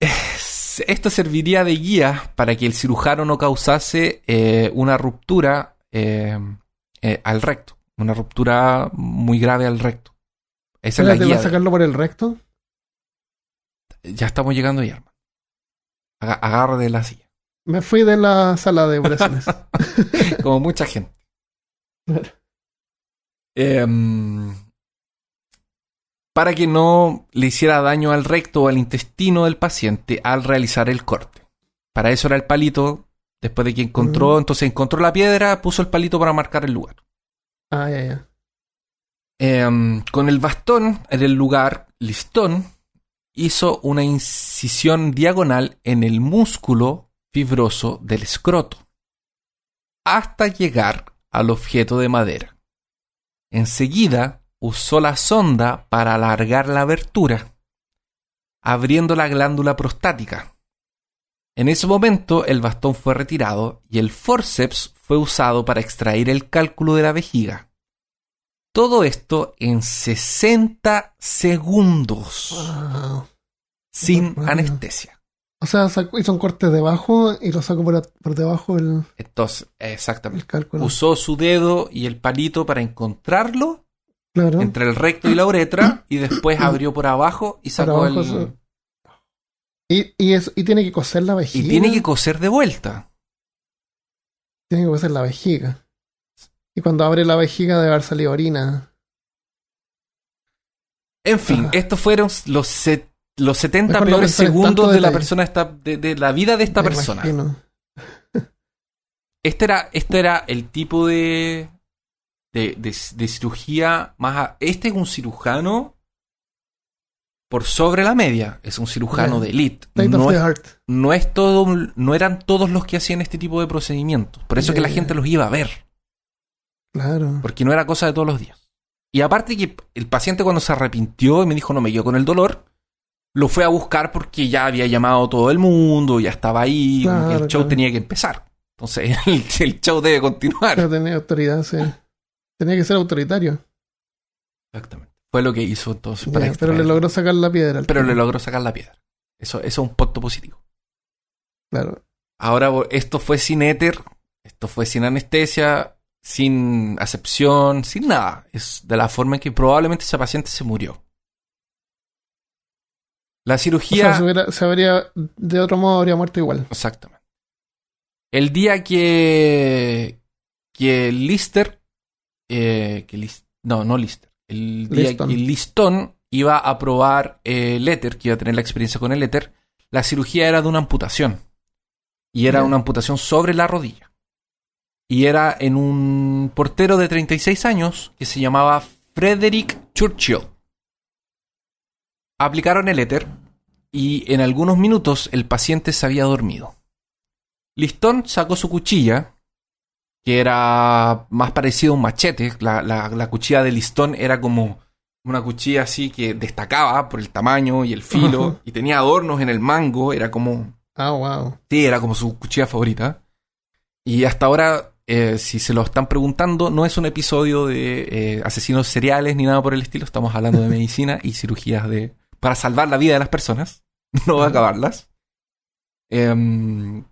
Es- Esto serviría de guía para que el cirujano no causase eh, una ruptura eh, eh, al recto. Una ruptura muy grave al recto. Esa es la Espérate, guía. ¿vas a sacarlo por el recto? Ya estamos llegando. Aga- Agarra de la silla. Me fui de la sala de operaciones. Como mucha gente. Claro. Em, para que no le hiciera daño al recto o al intestino del paciente al realizar el corte. Para eso era el palito. Después de que encontró, Mm. entonces encontró la piedra, puso el palito para marcar el lugar. ah, ya, ya. Em, con el bastón en el lugar listón hizo una incisión diagonal en el músculo fibroso del escroto hasta llegar al objeto de madera. Enseguida usó la sonda para alargar la abertura, abriendo la glándula prostática. En ese momento el bastón fue retirado y el forceps fue usado para extraer el cálculo de la vejiga. Todo esto en 60 segundos, Wow. sin anestesia. O sea, hizo un corte debajo y lo sacó por, por debajo el, Entonces, el exactamente. cálculo. Usó su dedo y el palito para encontrarlo claro. entre el recto y la uretra y después abrió por abajo y sacó abajo, el... sí. Y, y tiene que coser la vejiga. Y tiene que coser de vuelta. Tiene que coser la vejiga. Y cuando abre la vejiga debe haber salido orina. En fin, estos fueron los, los 70 Mejor no peores segundos de la detalle. persona esta, de, de la vida de esta me persona. Este era, este era el tipo de, de, de- de cirugía más... a- este es un cirujano por sobre la media. Es un cirujano de elite. No es, no es todo, no eran todos los que hacían este tipo de procedimientos. Por eso Ya, que la gente los iba a ver. Claro. Porque no era cosa de todos los días. Y aparte que el paciente cuando se arrepintió y me dijo no me quedo con el dolor, lo fue a buscar porque ya había llamado a todo el mundo, ya estaba ahí, Claro, el show claro. tenía que empezar. Entonces el, el show debe continuar. Pero tenía autoridad, sí. Tenía que ser autoritario. Exactamente. Fue lo que hizo entonces para pero le logró sacar la piedra. al Pero le logró sacar la piedra. Eso, eso es un punto positivo. Claro. Ahora, esto fue sin éter, esto fue sin anestesia, sin acepción, sin nada. Es de la forma en que probablemente ese paciente se murió. La O cirugía... sea, se, hubiera- se habría, de otro modo habría muerto igual. Exactamente. El día que... Que Lister... eh, que Lis- no, no Lister. El día Liston. que Listón iba a probar eh, el éter, que iba a tener la experiencia con el éter, la cirugía era de una amputación. Y era una amputación sobre la rodilla. Y era en un portero de 36 años que se llamaba Frederick Churchill. Aplicaron el éter y en algunos minutos el paciente se había dormido. Listón sacó su cuchilla, que era más parecido a un machete. La, la- la cuchilla de Listón era como una cuchilla así que destacaba por el tamaño y el filo y tenía adornos en el mango. Era como Ah, wow. Sí, era como su cuchilla favorita. Y hasta ahora, eh, si se lo están preguntando, no es un episodio de eh, asesinos seriales ni nada por el estilo. Estamos hablando de medicina y cirugías de para salvar la vida de las personas, no acabarlas. Em,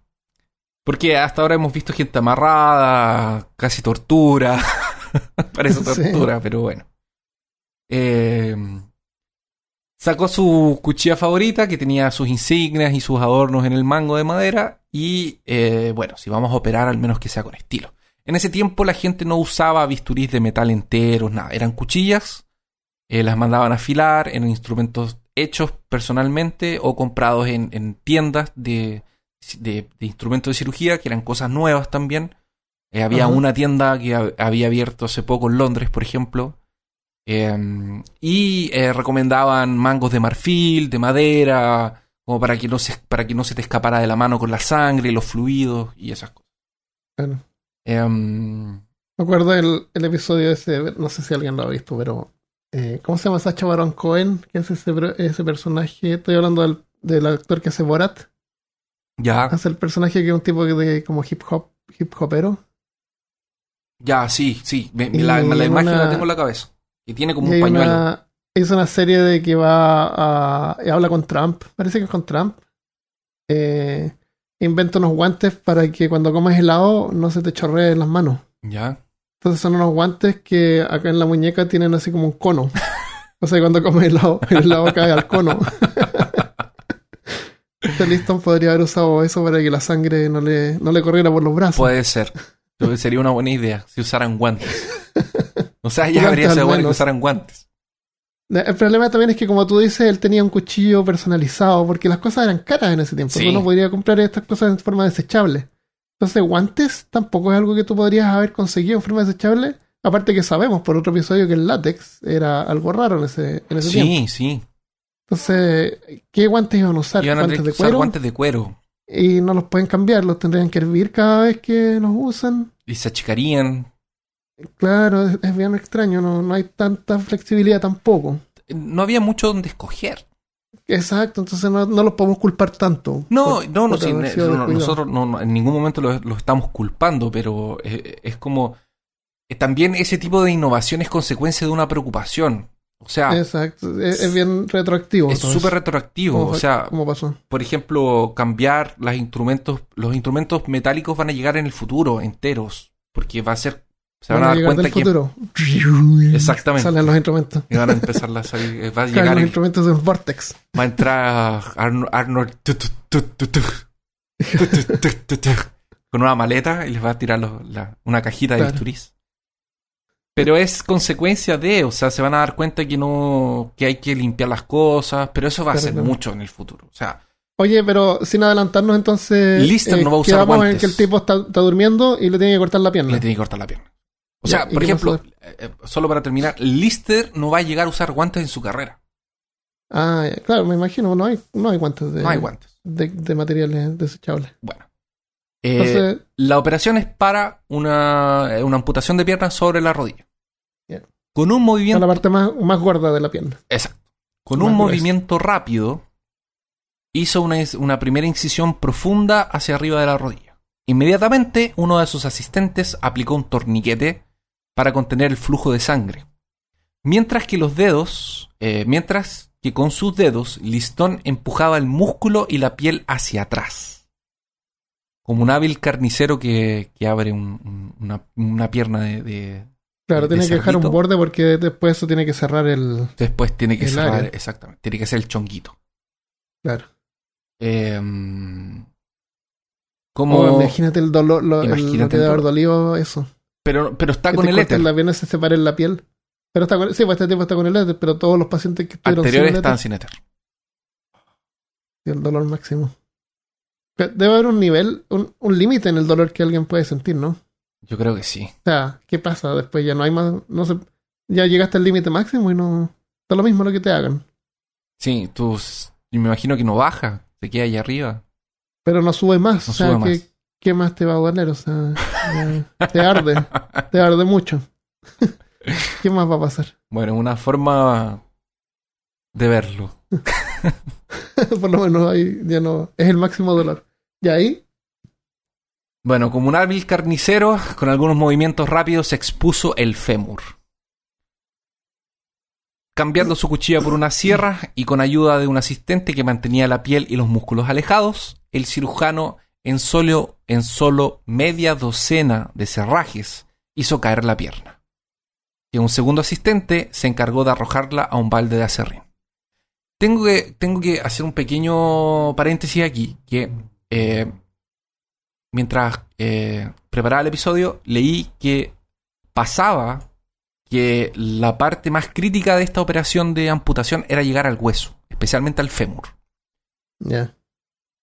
porque hasta ahora hemos visto gente amarrada, casi tortura. Parece Sí. tortura, pero bueno. Sacó su cuchilla favorita que tenía sus insignias y sus adornos en el mango de madera y eh, bueno, si vamos a operar al menos que sea con estilo. En ese tiempo la gente no usaba bisturís de metal enteros, nada, eran cuchillas, eh, las mandaban a afilar, eran instrumentos hechos personalmente o comprados en, en tiendas de, de- de instrumentos de cirugía, que eran cosas nuevas también. Eh, había una tienda que ha- había abierto hace poco en Londres, por ejemplo, eh, y eh, recomendaban mangos de marfil, de madera, como para que, no se, para que no se te escapara de la mano con la sangre, los fluidos y esas cosas. Claro. Em, Me acuerdo el, el episodio ese, no sé si alguien lo ha visto, pero eh, ¿cómo se llama Sacha Baron Cohen? ¿Qué es ese, ese personaje? Estoy hablando del, del actor que hace Borat. ya, Hace el personaje que es un tipo que de como hip hop, hip hopero. ya, sí, sí. me- la, la imagen una- la tengo en la cabeza. Y tiene como un pañuelo. una, hizo una serie de que va a, y habla con Trump, parece que es con Trump. Eh, inventa unos guantes para que cuando comas helado no se te chorree las manos. Ya. Entonces son unos guantes que acá en la muñeca tienen así como un cono. O sea, cuando comes helado, el helado cae al cono. Este Liston podría haber usado eso para que la sangre no le, no le corriera por los brazos. Puede ser. Que sería una buena idea si usaran guantes. O sea, ya habría sido bueno que usaran guantes. El problema también es que, como tú dices, él tenía un cuchillo personalizado, porque las cosas eran caras en ese tiempo. Sí. Tú no podrías comprar estas cosas en forma desechable. Entonces, guantes tampoco es algo que tú podrías haber conseguido en forma desechable. Aparte que sabemos por otro episodio que el látex era algo raro en ese, en ese tiempo. Sí, sí. Entonces, ¿qué guantes iban a usar? Iban a ¿Guantes de usar cuero? guantes de cuero. Y no los pueden cambiar, los tendrían que hervir cada vez que los usan. Y se achicarían. Claro, es, es bien extraño, no, no hay tanta flexibilidad tampoco. No había mucho donde escoger. Exacto, entonces no, no los podemos culpar tanto. No, por- no, no, por sí, no, nosotros no, en ningún momento lo, lo estamos culpando, pero eh, es, como eh, también ese tipo de innovación es consecuencia de una preocupación. O sea, Exacto, es, es bien retroactivo. es súper retroactivo. ¿Cómo O sea, ¿Cómo pasó? por ejemplo, cambiar los instrumentos, los instrumentos metálicos van a llegar en el futuro enteros, porque va a ser, se van, van a, dar cuenta del que. Futuro. Exactamente. Salen los instrumentos. Y van a empezar a salir. Va a llegar. los instrumentos del Vortex. Va a entrar Arnold. con una maleta y les va a tirar la, una cajita de bisturís. Pero es consecuencia de, o sea, se van a dar cuenta que no, que hay que limpiar las cosas, pero eso va a ser mucho en el futuro. O sea, Oye, pero sin adelantarnos entonces. Lister eh, no va a usar guantes. en que el tipo está, está, durmiendo y le tiene que cortar la pierna. Le tiene que cortar la pierna. O sea, ¿y por ejemplo, eh, eh, solo para terminar, Lister no va a llegar a usar guantes en su carrera. Ah, claro, me imagino, no hay, no hay guantes de, No hay guantes. de, de materiales desechables. Bueno. Eh, Entonces, La operación es para una, una amputación de pierna sobre la rodilla. Con un con movimiento. la parte más, más gorda de la pierna. Exacto. Con Más un gruesa. movimiento rápido, hizo una, una primera incisión profunda hacia arriba de la rodilla. Inmediatamente, uno de sus asistentes aplicó un torniquete para contener el flujo de sangre. Mientras que los dedos, eh, mientras que con sus dedos, Listón empujaba el músculo y la piel hacia atrás. Como un hábil carnicero que, que abre un- un- una, una pierna de, de- Claro, de tiene que dejar un borde porque después eso tiene que cerrar el... Después tiene que cerrar, área. exactamente, tiene que ser el chonguito. Claro. Como, Oh, imagínate el dolor, lo, el- lo Imagínate que debe haber dolido eso. Pero, pero está con el éter. la pierna y se separe la piel. Pero está con, sí, pues este tipo está con el éter, pero todos los pacientes que estuvieron Anteriores sin están éter, sin éter. el dolor máximo. Debe haber un nivel, un, un límite en el dolor que alguien puede sentir, ¿no? Yo creo que sí. O sea, ¿qué pasa? Después ya no hay más, no sé, ya llegaste al límite máximo y no, da lo mismo lo que te hagan. Sí, tú, me imagino que no baja, se queda allá arriba. Pero no sube más. No o sea, sube ¿qué, más. ¿qué más te va a doler? O sea, te arde, te arde mucho. ¿Qué más va a pasar? Bueno, una forma de verlo. Por lo menos ahí ya no, es el máximo dolor. Y ahí, Bueno, como un hábil carnicero, con algunos movimientos rápidos, expuso el fémur. Cambiando su cuchilla por una sierra y con ayuda de un asistente que mantenía la piel y los músculos alejados, el cirujano en solo, en solo media docena de cerrajes hizo caer la pierna. Y un segundo asistente se encargó de arrojarla a un balde de acerrín. Tengo que, tengo que hacer un pequeño paréntesis aquí, que eh, mientras eh, preparaba el episodio, leí que pasaba que la parte más crítica de esta operación de amputación era llegar al hueso, especialmente al fémur. ya.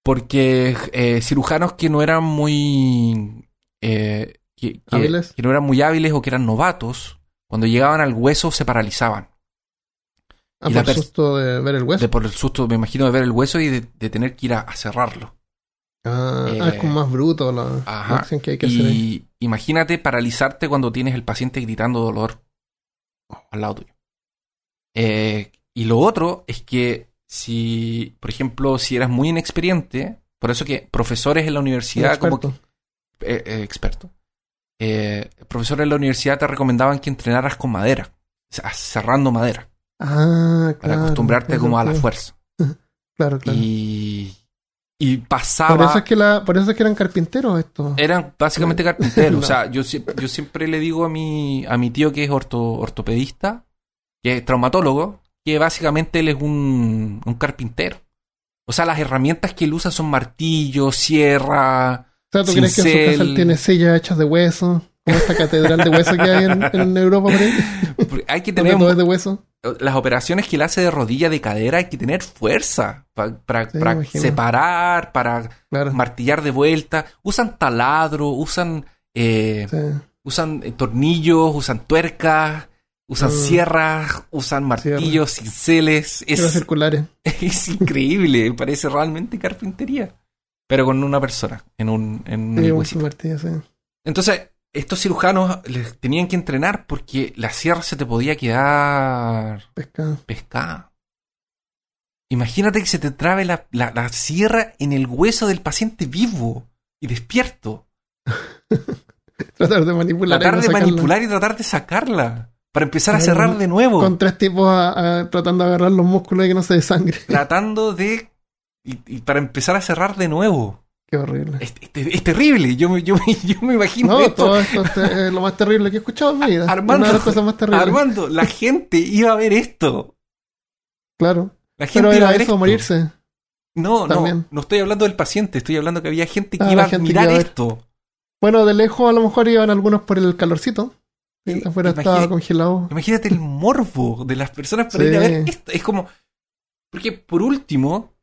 Porque eh, cirujanos que no eran muy... eh, que, que- ¿Hábiles? que no eran muy hábiles o que eran novatos, cuando llegaban al hueso se paralizaban. Ah, Y por pers- susto de ver el hueso. De por el susto, me imagino, de ver el hueso y de, de tener que ir a, a cerrarlo. Ah, Eh, ah, es como más bruto la, la Ajá. acción que hay que hacer ahí. Y imagínate paralizarte cuando tienes el paciente gritando dolor al lado tuyo. Eh, y lo otro es que si, por ejemplo, si eras muy inexperiente, por eso que profesores en la universidad, como que, Experto. eh, eh, experto, eh, profesores en la universidad te recomendaban que entrenaras con madera, o sea, cerrando madera, Ah, para claro. acostumbrarte tiene como a la fuerza. Claro, claro. Y, y pasaba... Por eso es que la, por eso es que eran carpinteros estos. Eran básicamente carpinteros. No. O sea, yo, yo siempre le digo a mi, a mi tío que es orto, ortopedista, que es traumatólogo, que básicamente él es un, un carpintero. O sea, las herramientas que él usa son martillo, sierra. o sea, ¿tú crees que en su cincel. casa él tiene sillas hechas de hueso? Como esta catedral de hueso que hay en, en Europa por ahí. Hay que tener todo es de hueso. las operaciones que él hace de rodilla, de cadera, hay que tener fuerza pa- para, Sí, separar, para Claro. martillar de vuelta. Usan taladro, usan, eh, Sí. usan eh, tornillos, usan tuercas, usan Mm. sierras, usan martillos, cinceles. Eran Es, circulares. es increíble, parece realmente carpintería. Pero con una persona, en un, en Sí, un martillo, sí. Entonces, estos cirujanos les tenían que entrenar porque la sierra se te podía quedar Pescado. pescada. Imagínate que se te trabe la, la- la sierra en el hueso del paciente vivo y despierto. Tratar de manipular. Tratar y no de manipular y tratar de sacarla. Para empezar a cerrar de nuevo. Con tres tipos a- a- tratando de agarrar los músculos y que no se desangre. Tratando de... Y, y para empezar a cerrar de nuevo. Qué horrible. Es, es- es terrible. Yo, me- yo, yo me imagino No, esto. todo esto es lo más terrible que he escuchado en mi vida. Armando, Una de las cosas más terribles. Armando, la gente iba a ver esto. Claro. La gente Pero iba a ver eso, esto. morirse. No, no, También. no estoy hablando del paciente, estoy hablando que había gente que Ah, iba a mirar a esto. Bueno, de lejos a lo mejor iban algunos por el calorcito. Afuera imagina- estaba congelado. Imagínate el morbo de las personas para Sí. ir a ver esto. Es como. Porque por último.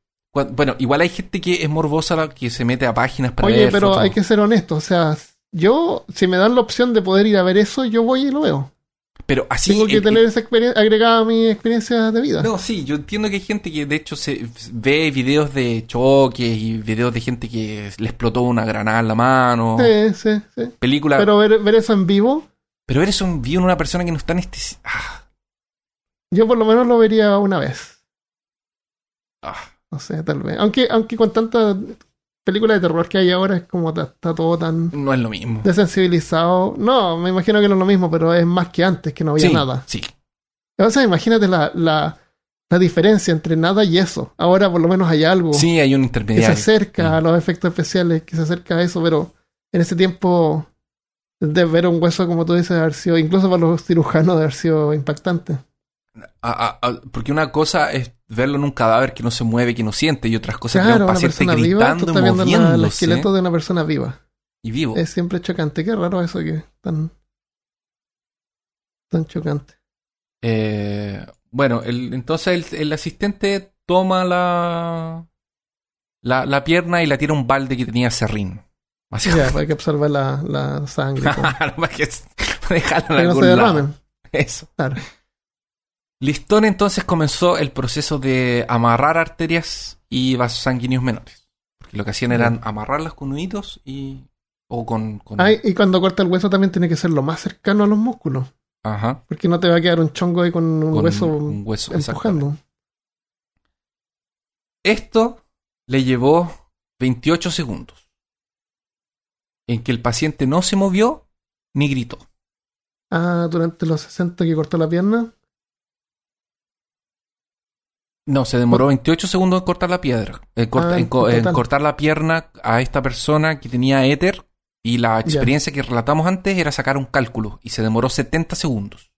Bueno, igual hay gente que es morbosa que se mete a páginas para Oye, ver. pero fotos. hay que ser honesto. O sea, yo, si me dan la opción de poder ir a ver eso, yo voy y lo veo. Pero así. Tengo que el- tener esa experiencia agregada a mi experiencia de vida. No, sí, yo entiendo que hay gente que de hecho se ve videos de choques y videos de gente que le explotó una granada en la mano. Sí, sí, sí. Película. Pero, Pero ver, ver eso en vivo, eso en vivo en una persona que no está anestesiada. Ah, yo por lo menos lo vería una vez. ah. No sé, tal vez. Aunque, aunque con tantas películas de terror que hay ahora, es como está todo tan no es lo mismo. desensibilizado. No, me imagino que no es lo mismo, pero es más que antes, que no había Sí, nada. Sí. O sea, imagínate la, la, la diferencia entre nada y eso. Ahora por lo menos hay algo Sí, hay un que se intermediario. acerca Mm. a los efectos especiales, que se acerca a eso, pero en ese tiempo de ver un hueso, como tú dices, de haber sido, incluso para los cirujanos, de haber sido impactante. A- a- a- porque una cosa es verlo en un cadáver que no se mueve, que no siente, y otras cosas es ver Claro, a un una paciente persona viva, tú estás viendo la- el esqueleto de una persona viva. y vivo. Es siempre chocante. Qué raro eso que tan, tan chocante. Eh, bueno, el- entonces el, el asistente toma la, la la pierna y la tira a un balde que tenía serrín. Ya, para que absorba la, la sangre. para que para dejarla para que no se derramen. Eso. Claro. Listón entonces comenzó el proceso de amarrar arterias y vasos sanguíneos menores. Porque lo que hacían eran amarrarlas con nuditos y. o con. con- Ay, y cuando corta el hueso también tiene que ser lo más cercano a los músculos. Ajá. Porque no te va a quedar un chongo ahí con un con hueso un hueso. empujando. Esto le llevó 28 segundos. En que el paciente no se movió ni gritó. Ah, durante los 60 que cortó la pierna. No, se demoró 28 segundos en cortar la piedra. En, cort- Ah, en cortar la pierna a esta persona que tenía éter. Y la experiencia que relatamos antes era sacar un cálculo. Y se demoró 70 segundos.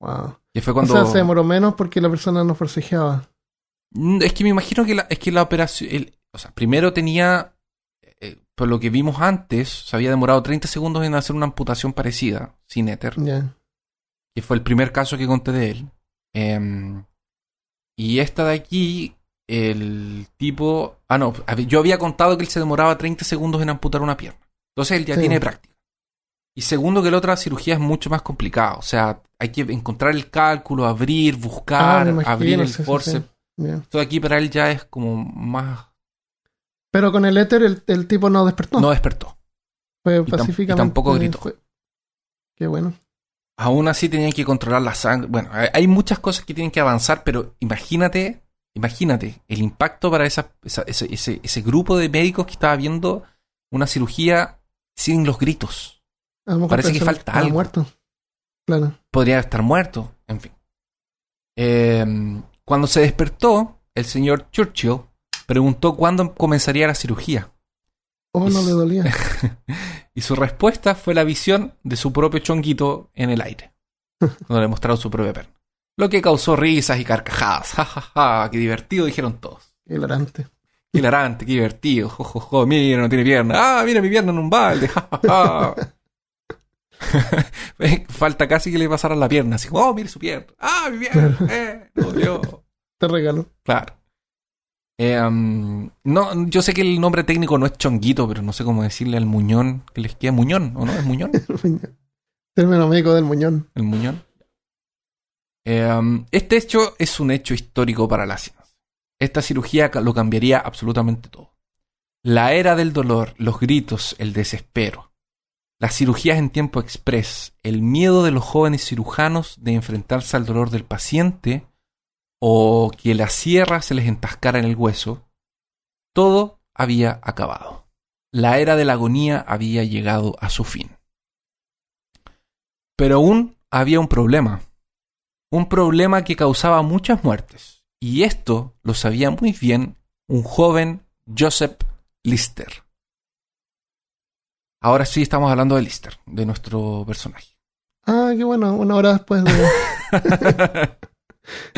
Wow. Y fue O cuando. sea, se demoró menos porque la persona no forcejeaba. Mm, Es que me imagino que la, es que la operación. el- o sea, primero tenía. Por lo que vimos antes, se había demorado 30 segundos en hacer una amputación parecida, sin éter. Que fue el primer caso que conté de él. Em, y esta de aquí, el tipo... Ah, no, yo había contado que él se demoraba 30 segundos en amputar una pierna. Entonces él ya Sí. tiene práctica. Y segundo, que la otra cirugía es mucho más complicada. O sea, hay que encontrar el cálculo, abrir, Ah, buscar, abrir el sí, forceps. sí. Esto de aquí para él ya es como más... Pero con el éter el, el tipo no despertó. No despertó. fue y pacíficamente. tampoco gritó. fue- Qué bueno. Aún así tenían que controlar la sangre. Bueno, hay- muchas cosas que tienen que avanzar, pero imagínate, imagínate el impacto para esa, esa- ese, ese, ese grupo de médicos que estaba viendo una cirugía sin los gritos. Parece que falta algo. muerto. Claro. Podría estar muerto, en fin. Eh, cuando se despertó, el señor Churchill preguntó cuándo comenzaría la cirugía. Oh, no le dolía. Y su respuesta fue la visión de su propio chonguito en el aire, cuando le mostraron su propia perna. Lo que causó risas y carcajadas. Ja, ja, ja, qué divertido, dijeron todos. Hilarante. Hilarante, qué divertido. Jo, jo, jo, mira, no tiene pierna. Ah, mira mi pierna en un balde. Ja, ja, ja. Falta casi que le pasaran la pierna. Así, oh, mire su pierna. Ah, mi pierna. Eh. Te regalo. Claro. Eh, um, no, yo sé que el nombre técnico no es chonguito, pero no sé cómo decirle al muñón que les queda muñón, ¿o no? ¿Es muñón? Término médico del muñón. El muñón. Eh, um, este hecho es un hecho histórico para la ciencia. Esta cirugía lo cambiaría absolutamente todo. La era del dolor, los gritos, el desespero, las cirugías en tiempo express, el miedo de los jóvenes cirujanos de enfrentarse al dolor del paciente o que la sierra se les entascara en el hueso, todo había acabado. La era de la agonía había llegado a su fin. Pero aún había un problema. Un problema que causaba muchas muertes. Y esto lo sabía muy bien un joven Joseph Lister. Ahora sí estamos hablando de Lister, de nuestro personaje. Ah, qué bueno, una hora después de...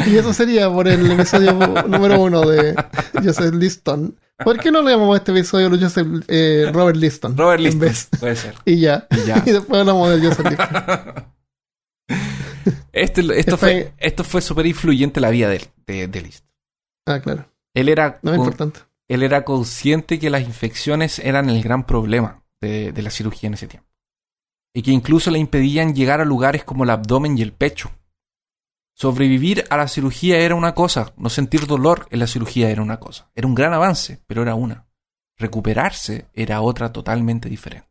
y eso sería por el episodio número uno de Joseph Liston. ¿Por qué no le llamamos a este episodio Joseph, eh, Robert Liston? Robert vez- puede ser. Y ya. Y ya. Y después hablamos del Joseph Liston. Este- esto, fue, esto fue súper influyente en la vida de, de, de Lister. Ah, claro. Él era, No es con- importante. él era consciente que las infecciones eran el gran problema de, de la cirugía en ese tiempo. Y que incluso le impedían llegar a lugares como el abdomen y el pecho. Sobrevivir a la cirugía era una cosa, no sentir dolor en la cirugía era una cosa. Era un gran avance, pero era una. Recuperarse era otra totalmente diferente.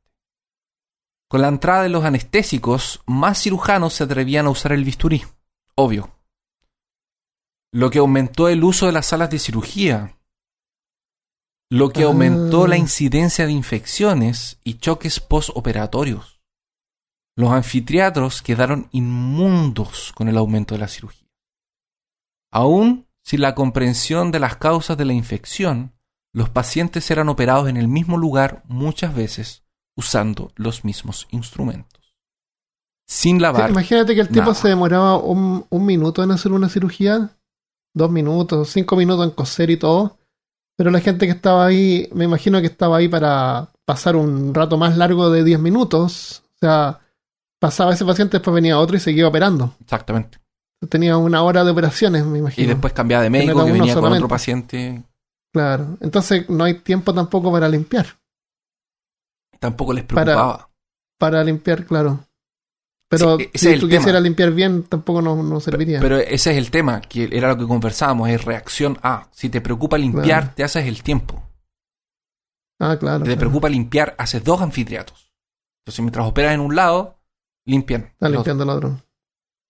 Con la entrada de los anestésicos, más cirujanos se atrevían a usar el bisturí. Obvio. Lo que aumentó el uso de las salas de cirugía. Lo que Ah. aumentó la incidencia de infecciones y choques postoperatorios. Los anfiteatros quedaron inmundos con el aumento de la cirugía. Aún sin la comprensión de las causas de la infección, los pacientes eran operados en el mismo lugar muchas veces usando los mismos instrumentos. Sin Sí, lavar. imagínate que el tipo nada. se demoraba un, un minuto en hacer una cirugía, dos minutos, cinco minutos en coser y todo. Pero la gente que estaba ahí, me imagino que estaba ahí para pasar un rato más largo de 10 minutos. O sea, pasaba ese paciente, después venía otro y seguía operando. Exactamente. Tenía una hora de operaciones, me Y imagino. después cambiaba de médico que venía con solamente. otro paciente. Claro. Entonces no hay tiempo tampoco para limpiar. Tampoco les preocupaba. Para limpiar, claro. Pero Sí, ese si tú quisieras limpiar bien, tampoco no, no serviría. Pero ese es el tema, que era lo que conversábamos, es reacción A. Si te preocupa limpiar, Claro. te haces el tiempo. ah, claro. Si te claro. preocupa limpiar, haces dos anfiteatros. Entonces, mientras operas en un lado, limpian. Está limpiando el otro.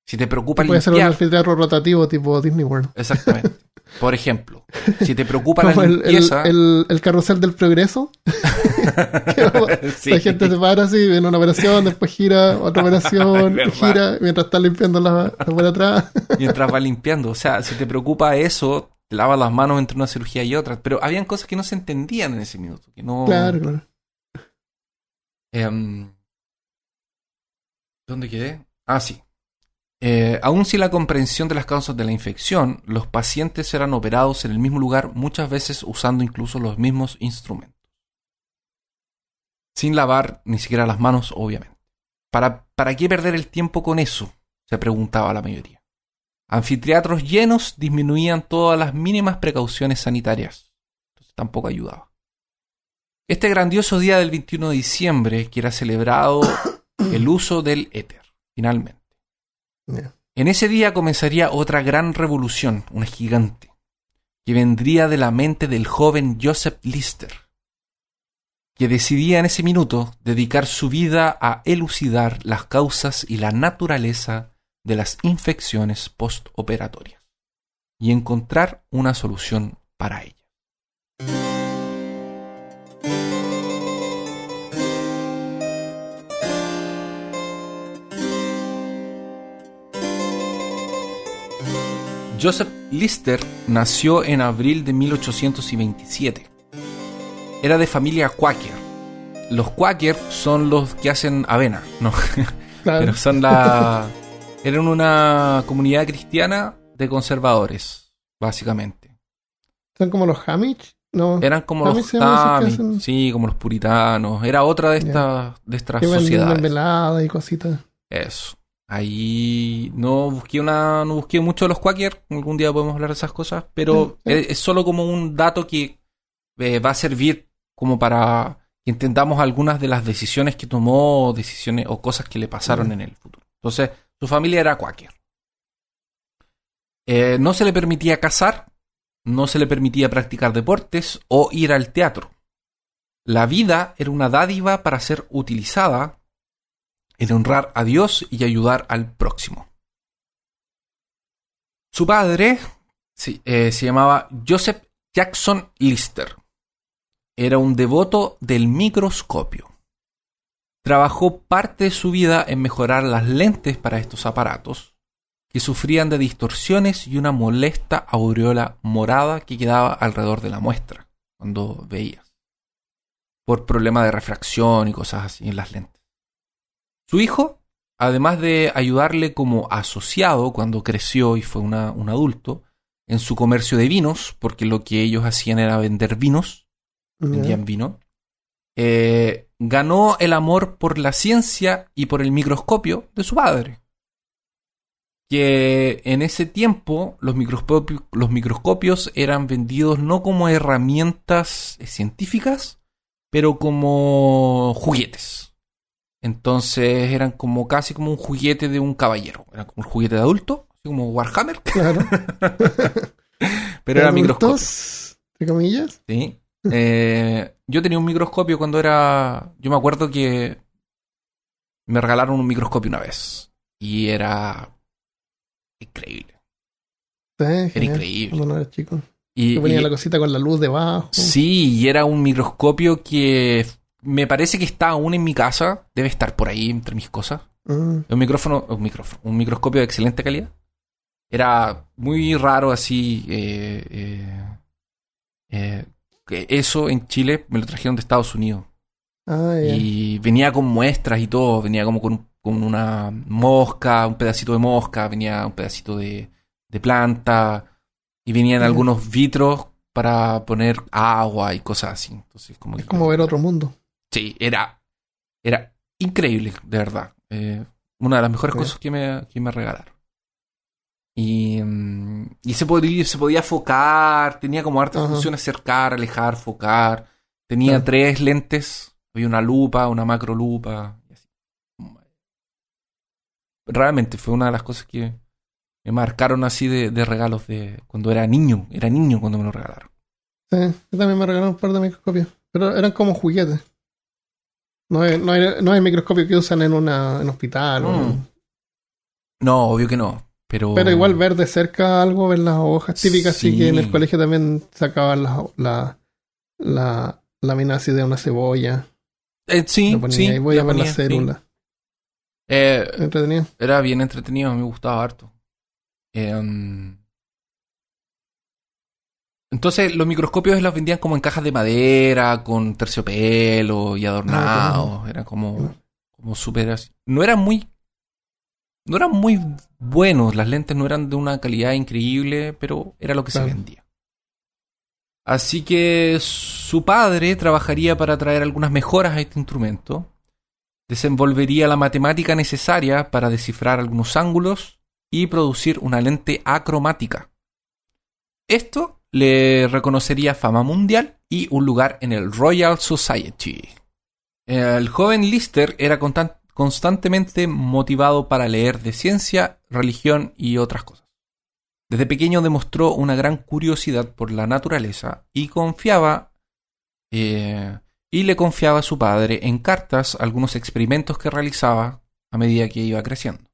Si te preocupa Puede ser un limpiar, anfiteatro rotativo tipo Disney World. exactamente. Por ejemplo, si te preocupa la Como el, el, limpieza, el- el carrusel del progreso. Sí. La gente se para así, viene una operación, después gira, otra operación, gira, mientras está limpiando la, la por atrás. mientras va limpiando. O sea, si te preocupa eso, te lavas las manos entre una cirugía y otra. Pero habían cosas que no se entendían en ese minuto. Que no, Claro, claro. Em, ¿Dónde quedé? Ah, sí. Eh, aun sin la comprensión de las causas de la infección, los pacientes eran operados en el mismo lugar, muchas veces usando incluso los mismos instrumentos. Sin lavar ni siquiera las manos, obviamente. ¿Para, ¿Para qué perder el tiempo con eso? Se preguntaba la mayoría. Anfiteatros llenos disminuían todas las mínimas precauciones sanitarias. Entonces tampoco ayudaba. Este grandioso día del 21 de diciembre, que era celebrado el uso del éter, finalmente. En ese día comenzaría otra gran revolución, una gigante, que vendría de la mente del joven Joseph Lister, que decidía en ese minuto dedicar su vida a elucidar las causas y la naturaleza de las infecciones postoperatorias y encontrar una solución para ellas. Joseph Lister nació en abril de 1827. Era de familia Quaker. Los Quaker son los que hacen avena, ¿no? Pero son la. Eran una comunidad cristiana de conservadores, básicamente. Son como los Hamish, ¿no? Eran como los se llama esos que Amish, hacen- sí, como los puritanos. Era otra de estas de estas sociedades. y cositas. Eso. Ahí no busqué una, no busqué mucho de los Quaker. Algún día podemos hablar de esas cosas, pero Sí, sí. es, es solo como un dato que eh, va a servir como para que entendamos algunas de las decisiones que tomó, decisiones o cosas que le pasaron Mm. en el futuro. Entonces, su familia era Quaker. Eh, no se le permitía casar, no se le permitía practicar deportes o ir al teatro. La vida era una dádiva para ser utilizada en honrar a Dios y ayudar al próximo. Su padre eh, se llamaba Joseph Jackson Lister. Era un devoto del microscopio. Trabajó parte de su vida en mejorar las lentes para estos aparatos, que sufrían de distorsiones y una molesta aureola morada que quedaba alrededor de la muestra cuando veías, por problema de refracción y cosas así en las lentes. Su hijo, además de ayudarle como asociado cuando creció y fue una- un adulto, en su comercio de vinos, porque lo que ellos hacían era vender vinos, vendían vino, eh, ganó el amor por la ciencia y por el microscopio de su padre. Que en ese tiempo los, los microscopios eran vendidos no como herramientas científicas, pero como juguetes. Entonces eran como casi como un juguete de un caballero. Era como un juguete de adulto, así como Warhammer, Claro. pero era microscopio. Entre comillas. Sí. Eh, yo tenía un microscopio cuando era. Yo me acuerdo que me regalaron un microscopio una vez. Y era increíble. Sí, genial. increíble. Cuando no era chico. Y, Que ponía y- la cosita con la luz debajo. sí, y era un microscopio que me parece que está aún en mi casa. Debe estar por ahí entre mis cosas. Mm, Un micrófono, un micrófono, un microscopio de excelente calidad. Era muy raro así. eh, eh, eh, que eso en Chile me lo trajeron de Estados Unidos. Ah. Y venía con muestras y todo. Venía como con, con una mosca, un pedacito de mosca, venía un pedacito de, de planta. Y venían algunos vitros para poner agua y cosas así. Entonces, como Es que- como ver otro mundo. Sí, era, era increíble, de verdad. Eh, una de las mejores Sí. cosas que me, que me regalaron. Y, mm, y se, podía, se podía focar, tenía como hartas Ajá. funciones, acercar, alejar, focar. Tenía tres lentes, había una lupa, una macro lupa. y así. Realmente fue una de las cosas que me marcaron así de, de regalos de cuando era niño. Era niño cuando me lo regalaron. Sí, yo también me regalaron un par de microscopios. Pero eran como juguetes. No es, no es, no es el microscopio que usan en una en hospital. o- Mm. No, obvio que no. Pero, Pero igual ver de cerca algo, ver las hojas típicas, Sí. que en el colegio también sacaban la, la, la lámina así de una cebolla. Eh, sí, sí. y voy a la ver la ponía, sí. célula. Eh, Entretenido. era bien entretenido, me gustaba harto. Eh, um, entonces, los microscopios los vendían como en cajas de madera, con terciopelo y adornados. Era como, como súper así. No eran muy. No eran muy buenos. Las lentes no eran de una calidad increíble, pero era lo que Claro. se vendía. Así que su padre trabajaría para traer algunas mejoras a este instrumento desenvolvería la matemática necesaria para descifrar algunos ángulos y producir una lente acromática. Esto le reconocería fama mundial y un lugar en el Royal Society. El joven Lister era constan- constantemente motivado para leer de ciencia, religión y otras cosas. Desde pequeño demostró una gran curiosidad por la naturaleza y confiaba eh, y le confiaba a su padre en cartas algunos experimentos que realizaba a medida que iba creciendo.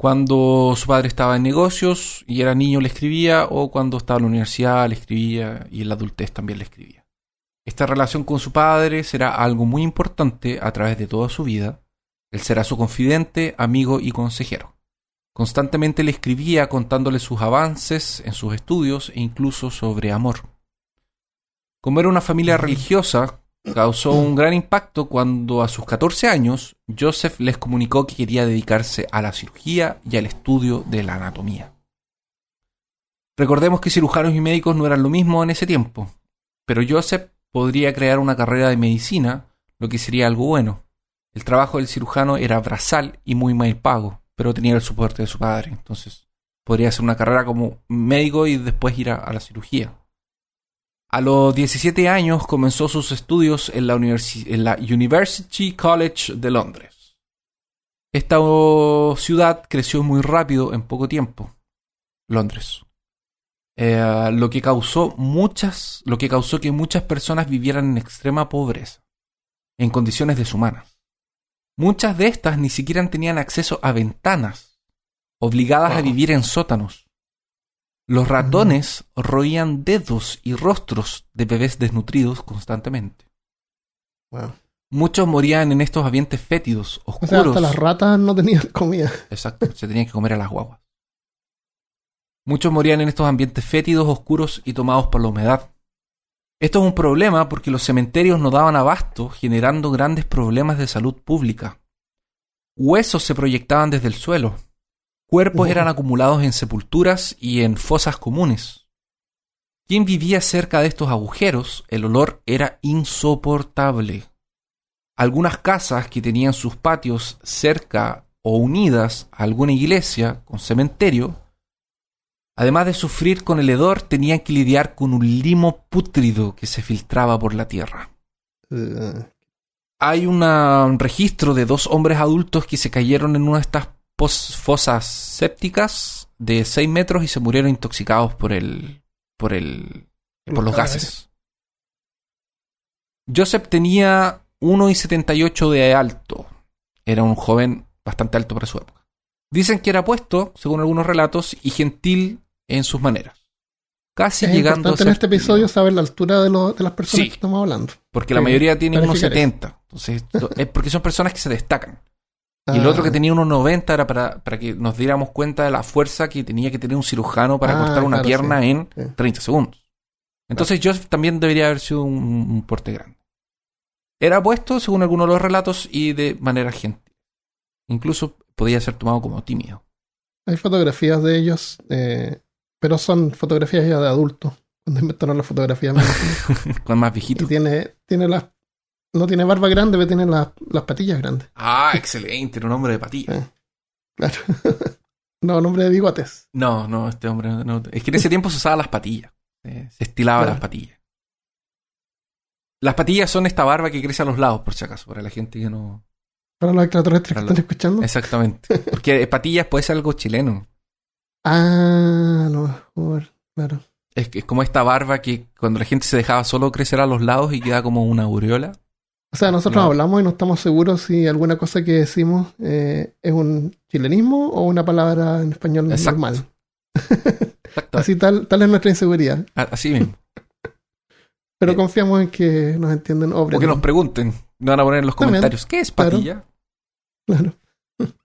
Cuando su padre estaba en negocios y era niño le escribía, o cuando estaba en la universidad le escribía y en la adultez también le escribía. Esta relación con su padre será algo muy importante a través de toda su vida. Él será su confidente, amigo y consejero. Constantemente le escribía contándole sus avances en sus estudios e incluso sobre amor. Como era una familia religiosa, causó un gran impacto cuando a sus 14 años Joseph les comunicó que quería dedicarse a la cirugía y al estudio de la anatomía. Recordemos que cirujanos y médicos no eran lo mismo en ese tiempo, pero Joseph podría crear una carrera de medicina, lo que sería algo bueno. El trabajo del cirujano era brazal y muy mal pago, pero tenía el soporte de su padre, entonces podría hacer una carrera como médico y después ir a, a la cirugía. A los 17 años comenzó sus estudios en la, universi- en la University College de Londres. Esta ciudad creció muy rápido en poco tiempo. Londres. Eh, lo que causó muchas, lo que causó que muchas personas vivieran en extrema pobreza, en condiciones deshumanas. Muchas de estas ni siquiera tenían acceso a ventanas, obligadas a vivir en sótanos. Los ratones roían dedos y rostros de bebés desnutridos constantemente. Wow. Muchos morían en estos ambientes fétidos, O sea, oscuros. hasta las ratas no tenían comida. Exacto, se tenían que comer a las guaguas. Muchos morían en estos ambientes fétidos, oscuros y tomados por la humedad. Esto es un problema porque los cementerios no daban abasto, generando grandes problemas de salud pública. Huesos se proyectaban desde el suelo. Cuerpos eran acumulados en sepulturas y en fosas comunes. Quien vivía cerca de estos agujeros, el olor era insoportable. Algunas casas que tenían sus patios cerca o unidas a alguna iglesia con cementerio, además de sufrir con el hedor, tenían que lidiar con un limo pútrido que se filtraba por la tierra. Eh, Hay una- un registro de dos hombres adultos que se cayeron en una de estas fosas sépticas de 6 metros y se murieron intoxicados por el por el por los gases. Joseph tenía 1,78 de alto. Era un joven bastante alto para su época. Dicen que era puesto, según algunos relatos, y gentil en sus maneras. Casi es llegando a importante en ser este episodio saber la altura de, lo- de las personas Sí. que estamos hablando. Porque la mayoría tiene clarificar 1,70. Entonces, es porque son personas que se destacan. Y el Ah, otro que tenía 1,90 era para, para que nos diéramos cuenta de la fuerza que tenía que tener un cirujano para Ah, cortar una claro, pierna sí. en Sí. 30 segundos. Entonces Joseph también debería haber sido un, un porte grande. Era puesto, según algunos de los relatos, y de manera gentil. Incluso podía ser tomado como tímido. Hay fotografías de ellos, eh, pero son fotografías ya de adultos. Cuando inventaron la fotografía. Con más y viejito. tiene, tiene las. No tiene barba grande, pero tiene las, las patillas grandes. Ah, excelente, era un hombre de patilla. Sí. Claro. no, nombre de bigotes. No, no, este hombre. no. Es que en ese tiempo se usaban las patillas. Eh, se estilaba Claro. las patillas. Las patillas son esta barba que crece a los lados, por si acaso, para la gente que no. Para los extraterrestres Para que los- están escuchando. Exactamente. Porque patillas puede ser algo chileno. Ah, a lo mejor. Claro. Es, que es como esta barba que cuando la gente se dejaba solo crecer a los lados y queda como una aureola. O sea, nosotros No. hablamos y no estamos seguros si alguna cosa que decimos eh, es un chilenismo o una palabra en español Exacto. normal. Exacto. Así tal, tal es nuestra inseguridad. Así mismo. Pero Eh. confiamos en que nos entienden. O que nos pregunten. Nos van a poner en los También. comentarios. ¿Qué es Claro. patilla? Claro.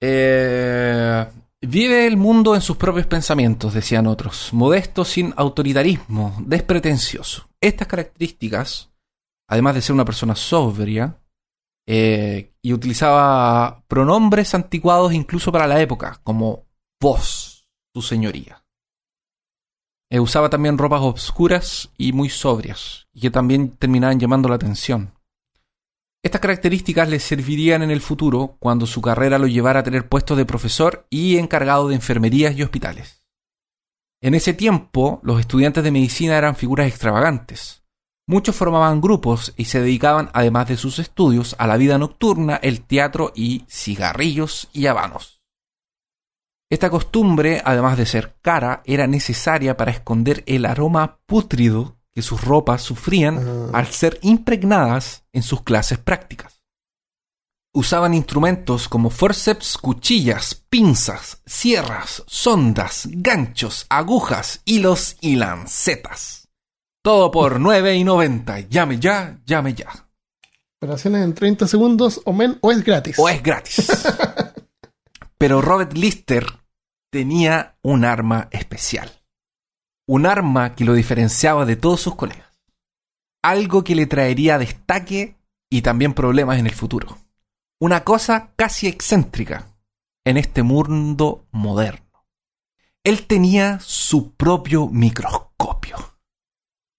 Eh, vive el mundo en sus propios pensamientos, decían otros. Modesto, sin autoritarismo, despretencioso. Estas características, además de ser una persona sobria, eh, y utilizaba pronombres anticuados incluso para la época, como vos, tu señoría. Eh, usaba también ropas obscuras y muy sobrias, y que también terminaban llamando la atención. Estas características le servirían en el futuro cuando su carrera lo llevara a tener puestos de profesor y encargado de enfermerías y hospitales. En ese tiempo, los estudiantes de medicina eran figuras extravagantes. Muchos formaban grupos y se dedicaban, además de sus estudios, a la vida nocturna, el teatro y cigarrillos y habanos. Esta costumbre, además de ser cara, era necesaria para esconder el aroma pútrido que sus ropas sufrían Ah. al ser impregnadas en sus clases prácticas. Usaban instrumentos como forceps, cuchillas, pinzas, sierras, sondas, ganchos, agujas, hilos y lancetas. Todo por 9,90. Llame ya, llame ya. Operaciones en 30 segundos o, men o es gratis. O es gratis. Pero Robert Lister tenía un arma especial. Un arma que lo diferenciaba de todos sus colegas. Algo que le traería destaque y también problemas en el futuro. Una cosa casi excéntrica en este mundo moderno. Él tenía su propio microscopio,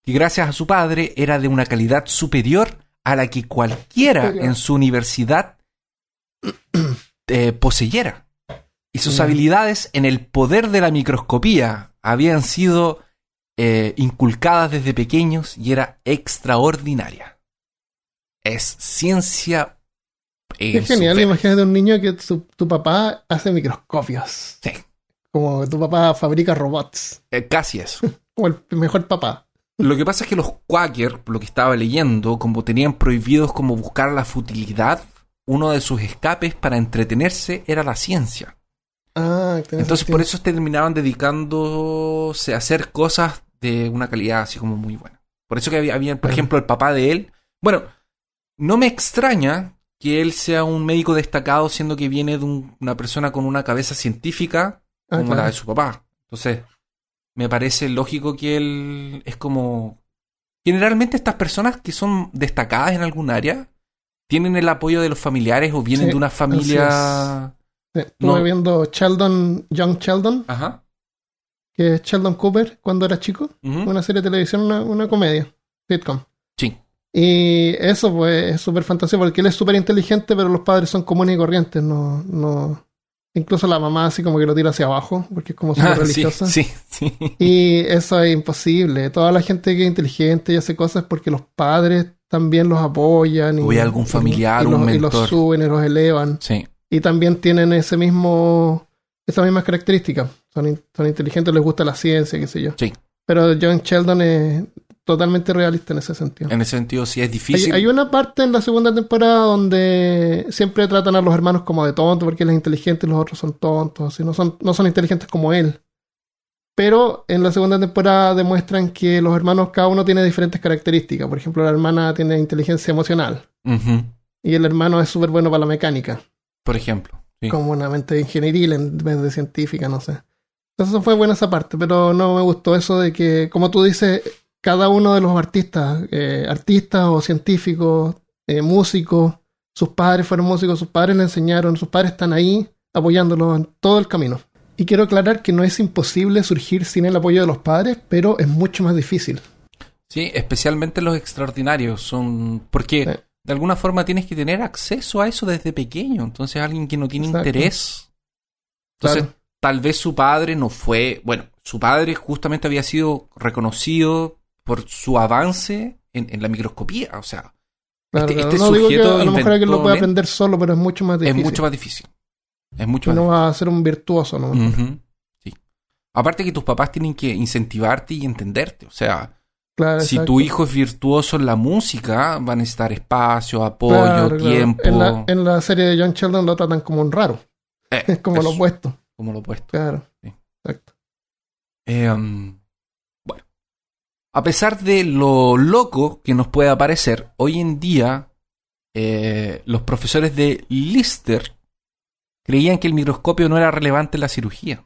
que gracias a su padre era de una calidad superior a la que cualquiera en su universidad eh, poseyera. Y sus habilidades en el poder de la microscopía habían sido eh, inculcadas desde pequeños y era extraordinaria. Es ciencia. Su genial, un niño que tu papá hace microscopios. Sí, Como tu papá fabrica robots. eh, casi eso. Como el mejor papá. Lo que pasa es que los Quaker, por lo que estaba leyendo, como tenían prohibidos como buscar la futilidad, uno de sus escapes para entretenerse era la ciencia. Ah, Entonces sentido. por eso terminaban dedicándose a hacer cosas de una calidad así como muy buena. Por eso que había, había, por ejemplo, el papá de él. Bueno, no me extraña que él sea un médico destacado siendo que viene de un- una persona con una cabeza científica Ah, como la de su papá. Entonces, me parece lógico que él es como... Generalmente estas personas que son destacadas en algún área tienen el apoyo de los familiares o vienen Sí, de una familia... Sí, Estuve no. viendo Sheldon, Young Sheldon, Ajá. que es Sheldon Cooper cuando era chico. Una serie de televisión, una, una comedia, sitcom. Sí. Y eso pues es súper fantástico porque él es súper inteligente, pero los padres son comunes y corrientes. No, no... Incluso la mamá así como que lo tira hacia abajo, porque es como súper Ah, sí, religiosa. sí, sí. Y eso es imposible. Toda la gente que es inteligente y hace cosas porque los padres también los apoyan. Y, algún familiar, y un los, y los mentor. suben y los elevan. Sí. Y también tienen ese mismo, esas mismas características. Son, son inteligentes, les gusta la ciencia, qué sé yo. Sí. Pero John Sheldon es totalmente realista en ese sentido. En ese sentido sí es difícil. hay una parte en la segunda temporada donde siempre tratan a los hermanos como de tontos porque él es inteligente y los otros son tontos, así no son, no son inteligentes como él. Pero en la segunda temporada demuestran que los hermanos cada uno tiene diferentes características. Por ejemplo, la hermana tiene inteligencia emocional y el hermano es súper bueno para la mecánica, Por ejemplo. sí. como una mente ingenieril en vez de científica, no sé. Entonces eso fue buena esa parte, pero no me gustó eso de que, como tú dices, cada uno de los artistas, eh, artistas o científicos, eh, músicos, sus padres fueron músicos, sus padres le enseñaron, sus padres están ahí apoyándolo en todo el camino. Y quiero aclarar que no es imposible surgir sin el apoyo de los padres, pero es mucho más difícil. Sí, especialmente los extraordinarios son porque Sí. de alguna forma tienes que tener acceso a eso desde pequeño. Entonces alguien que no tiene Exacto. interés. Entonces Claro. tal vez su padre no fue, bueno, su padre justamente había sido reconocido por su avance en, en la microscopía. O sea, Claro, Este- este no digo que a lo mejor alguien lo puede aprender solo, pero es mucho más difícil. es mucho más difícil. Es mucho más no va a ser un virtuoso, ¿no? Ujú, Sí. Aparte que tus papás tienen que incentivarte y entenderte. O sea, Claro, Si exacto. tu hijo es virtuoso en la música, va a necesitar espacio, apoyo, Claro, claro. tiempo. En la, en la serie de John Sheldon lo tratan como un raro. Eh, Es como lo opuesto. como lo opuesto. Claro. Sí. Exacto. Eh, um, a pesar de lo loco que nos pueda parecer, hoy en día eh, los profesores de Lister creían que el microscopio no era relevante en la cirugía.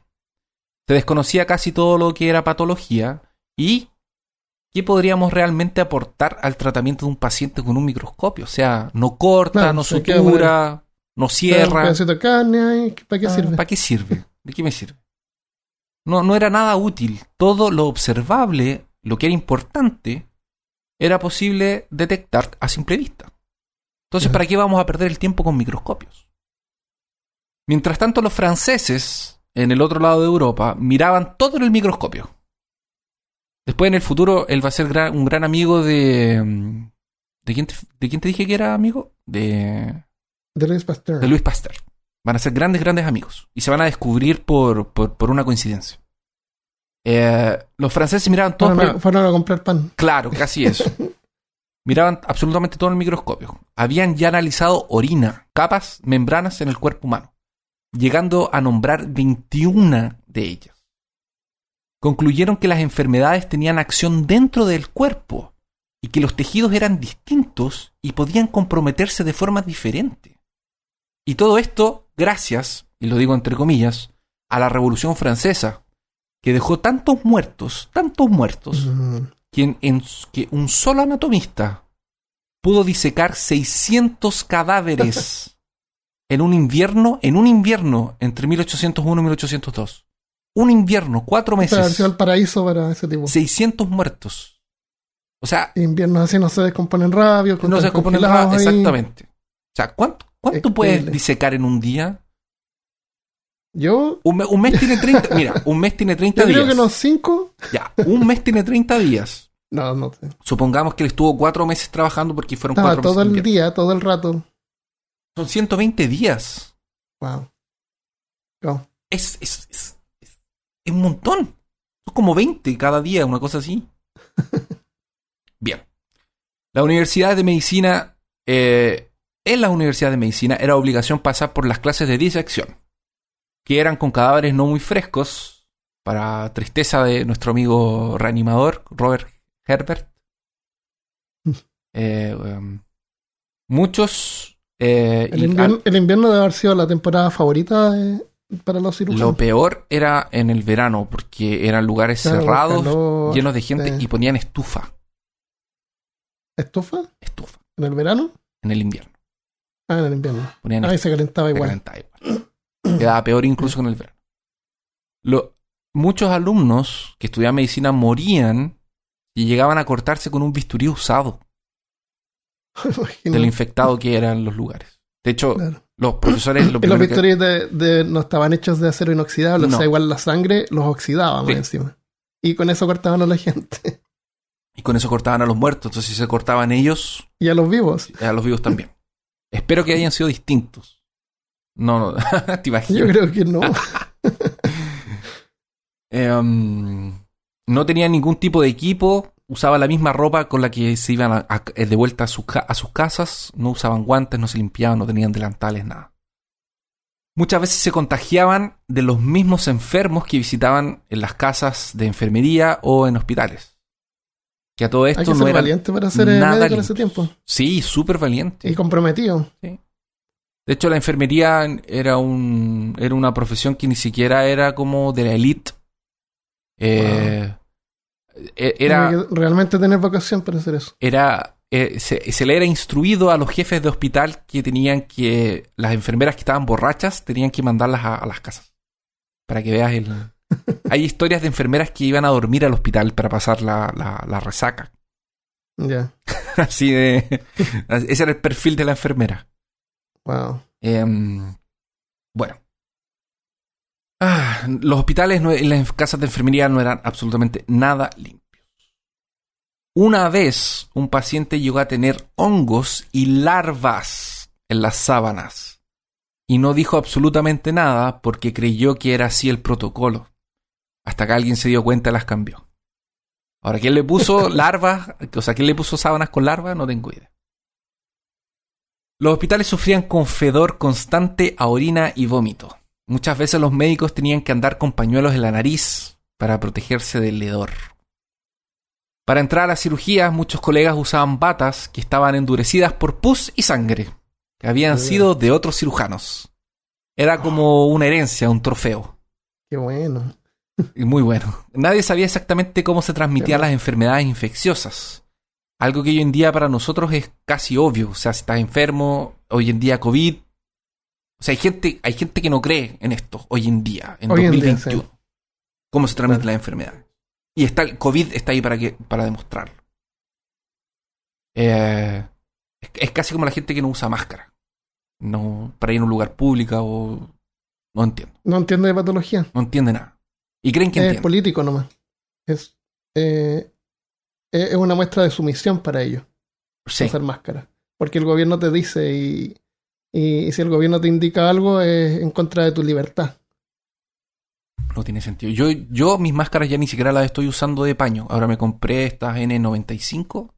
Se desconocía casi todo lo que era patología y qué podríamos realmente aportar al tratamiento de un paciente con un microscopio. O sea, no corta, Claro, no sutura, no cierra. de carne ¿para qué Ah, sirve? ¿Para qué sirve? ¿De qué me sirve? No, no era nada útil. Todo lo observable, lo que era importante, era posible detectar a simple vista. Entonces. ¿para qué vamos a perder el tiempo con microscopios? Mientras tanto, los franceses, en el otro lado de Europa, miraban todo en el microscopio. Después, en el futuro, él va a ser gran- un gran amigo de... ¿De quién, te, ¿De quién te dije que era amigo? De De Louis Pasteur. de Luis Pasteur. Van a ser grandes, grandes amigos. Y se van a descubrir por, por, por una coincidencia. Eh, los franceses miraban todo. fueron, fueron a comprar pan. Claro, casi eso. miraban absolutamente todo en el microscopio. Habían ya analizado orina, capas, membranas en el cuerpo humano, llegando a nombrar 21 de ellas. Concluyeron que las enfermedades tenían acción dentro del cuerpo y que los tejidos eran distintos y podían comprometerse de forma diferente. Y todo esto gracias y lo digo entre comillas, a la Revolución Francesa, que dejó tantos muertos, tantos muertos, Mm, que, en- en- que un solo anatomista pudo disecar 600 cadáveres en un invierno, en un invierno entre 1801 y 1802. Un invierno, cuatro Esta meses, al paraíso para ese tipo. 600 muertos. O sea, Inviernos así no se descomponen rápido. no se descomponen ahí. exactamente. O sea, ¿cuánto, cuánto puedes disecar en un día? Yo, Un, me- un mes tiene 30, mira, un mes tiene 30 yo días. creo que unos cinco. Ya, un mes tiene 30 días. No, no sé. Supongamos que él estuvo cuatro meses trabajando porque fueron Estaba cuatro todo meses. de el día, todo el rato. Son 120 días. Wow. Es, es, es, es- es un montón. Son como 20 cada día, una cosa así. Bien. La Universidad de Medicina, eh, en la Universidad de Medicina era obligación pasar por las clases de disección, que eran con cadáveres no muy frescos, para tristeza de nuestro amigo reanimador, Robert Herbert. Eh, um, muchos... eh, El invierno, el invierno debe haber sido la temporada favorita de- para los cirujanos. Lo peor era en el verano, porque eran lugares Claro, cerrados, calor, llenos de gente, y ponían estufa, ¿Estufa? estufa, ¿En el verano? en el invierno. Ah, en el invierno. Ponían estufa, se calentaba se igual. calentaba igual. Quedaba peor incluso en el verano. Lo- muchos alumnos que estudiaban medicina morían y llegaban a cortarse con un bisturí usado Imagino. de lo infectado que eran los lugares. De hecho, Claro. los profesores... Lo los que- de, de- no estaban hechos de acero inoxidable, No. o sea, igual la sangre los oxidaba más Sí. encima. Y con eso cortaban a la gente. y con eso cortaban a los muertos. Entonces, si se cortaban ellos, Y a los vivos. a los vivos también. Espero que hayan sido distintos. No, no, te imaginas. Yo creo que no. Em, no tenían ningún tipo de equipo, usaban la misma ropa con la que se iban a- a- de vuelta a, sus a sus casas, no usaban guantes, no se limpiaban, no tenían delantales, nada. Muchas veces se contagiaban de los mismos enfermos que visitaban en las casas de enfermería o en hospitales. Que a todo Hay esto que no ser era valiente para ser eh, nada médico en ese tiempo. Sí, súper valiente. Y comprometido. De hecho, la enfermería era un era una profesión que ni siquiera era como de la elite. Eh, e- era Tiene que realmente tener vocación para hacer eso. era eh, se, se le era instruido a los jefes de hospital que tenían que las enfermeras que estaban borrachas tenían que mandarlas a, a las casas para que veas el hay historias de enfermeras que iban a dormir al hospital para pasar la, la, la resaca Ya. así de ese era el perfil de la enfermera Wow. Em, bueno. Ah, los hospitales no- y las casas de enfermería no eran absolutamente nada limpios. Una vez un paciente llegó a tener hongos y larvas en las sábanas y no dijo absolutamente nada porque creyó que era así el protocolo. Hasta que alguien se dio cuenta y las cambió. Ahora, ¿quién le puso larvas? O sea, ¿quién le puso sábanas con larvas? No tengo idea. Los hospitales sufrían con fedor constante a orina y vómito. Muchas veces los médicos tenían que andar con pañuelos en la nariz para protegerse del hedor. Para entrar a la cirugía, muchos colegas usaban batas que estaban endurecidas por pus y sangre, que habían sido de otros cirujanos. Era como una herencia, un trofeo. Qué bueno. Y Muy bueno. Nadie sabía exactamente cómo se transmitían las enfermedades infecciosas. Algo que hoy en día para nosotros es casi obvio. O sea, si estás enfermo, hoy en día COVID. O sea, hay gente, hay gente que no cree en esto hoy en día, en Hoy en día, 2021. sí. Cómo se transmiten Claro. las enfermedades. Y está el COVID está ahí para que, para demostrarlo. Eh, es, es casi como la gente que no usa máscara. No, para ir a un lugar público o. No entiendo. No entiende de patología. No entiende nada. Y creen que Es entiende. político nomás. Es, eh, es una muestra de sumisión para ellos. Sí. Usar máscara. Porque el gobierno te dice y, y si el gobierno te indica algo es en contra de tu libertad. No tiene sentido. Yo, yo mis máscaras ya ni siquiera las estoy usando de paño. Ahora me compré estas N95,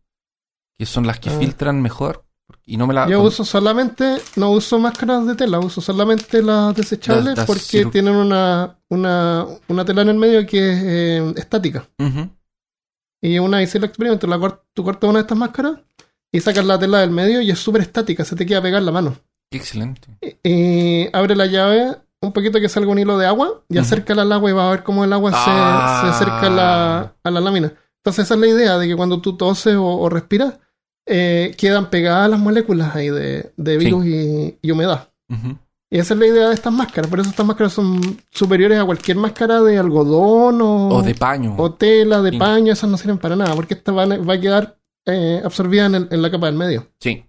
que son las que Ah. filtran mejor. Y no me la. Yo con- uso solamente, no uso máscaras de tela, uso solamente las desechables Las- las porque tienen una, una, una tela en el medio que es eh, estática. Y una hice el experimento, la cort- tú cortas una de estas máscaras y sacas la tela del medio y es súper estática, se te queda pegar la mano. Excelente. Y, y abre la llave un poquito que salga un hilo de agua y Ujú. acércala al agua y va a ver cómo el agua se- Ah. se, acerca a la, a la lámina. Entonces esa es la idea de que cuando tú toses o, o respiras, eh, quedan pegadas las moléculas ahí de, de virus y, y humedad. Y esa es la idea de estas máscaras. Por eso estas máscaras son superiores a cualquier máscara de algodón o, O de paño. o tela, de Sí. paño. Esas no sirven para nada porque esta va, a- va a quedar eh, absorbida en, el- en la capa del medio. Sí.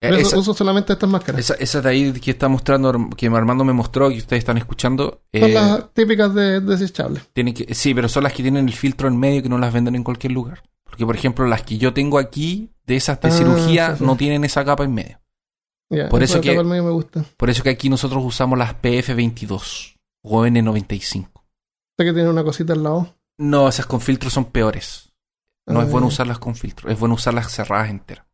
Por Eh, eso esa, uso solamente estas máscaras. esa, esa de ahí que está mostrando, que Armando me mostró, que ustedes están escuchando, Son eh, las típicas de desechables. tienen que, sí, pero son las que tienen el filtro en medio que no las venden en cualquier lugar. Porque, por ejemplo, las que yo tengo aquí, de esas de Ah, cirugía, sí, sí. no tienen esa capa en medio. Por eso que- me gusta. Por eso que aquí nosotros usamos las PF22 o N95. Sé que tiene una cosita al lado. No, esas con filtro son peores. No Ah, es bueno ya. usarlas con filtro, es bueno usarlas cerradas enteras.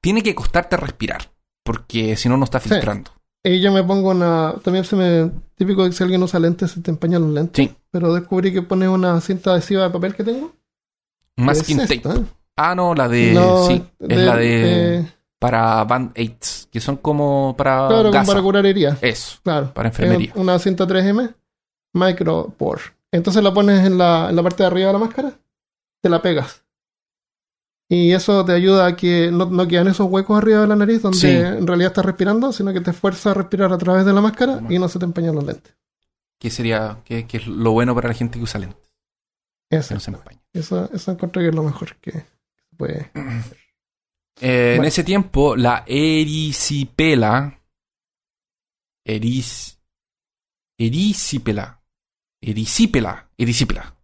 Tiene que costarte respirar, porque si no, no está Sí. filtrando. Y yo me pongo una. También se me. Típico que si alguien usa lentes, se te empañan los lentes. Sí. Pero descubrí que pones una cinta adhesiva de papel que tengo. Masking Es tape. esta, ¿eh? Ah, no, la de. No, sí, es la de. eh, para band-aids, que son como para. claro, como para curar heridas. Eso, Claro. para enfermería. Una cinta 3M, micropore. Entonces la pones en la, en la parte de arriba de la máscara, te la pegas. Y eso te ayuda a que no, no quedan esos huecos arriba de la nariz donde Sí. en realidad estás respirando, sino que te fuerza a respirar a través de la máscara y no se te empañan los lentes. Que sería. Que, que es lo bueno para la gente que usa lentes. Eso, Que no se empaña. eso, eso encuentro que es lo mejor que se puede. Eh, En Bueno. ese tiempo, la erisipela. Eris. Erisipela. Erisipela. Erisipela.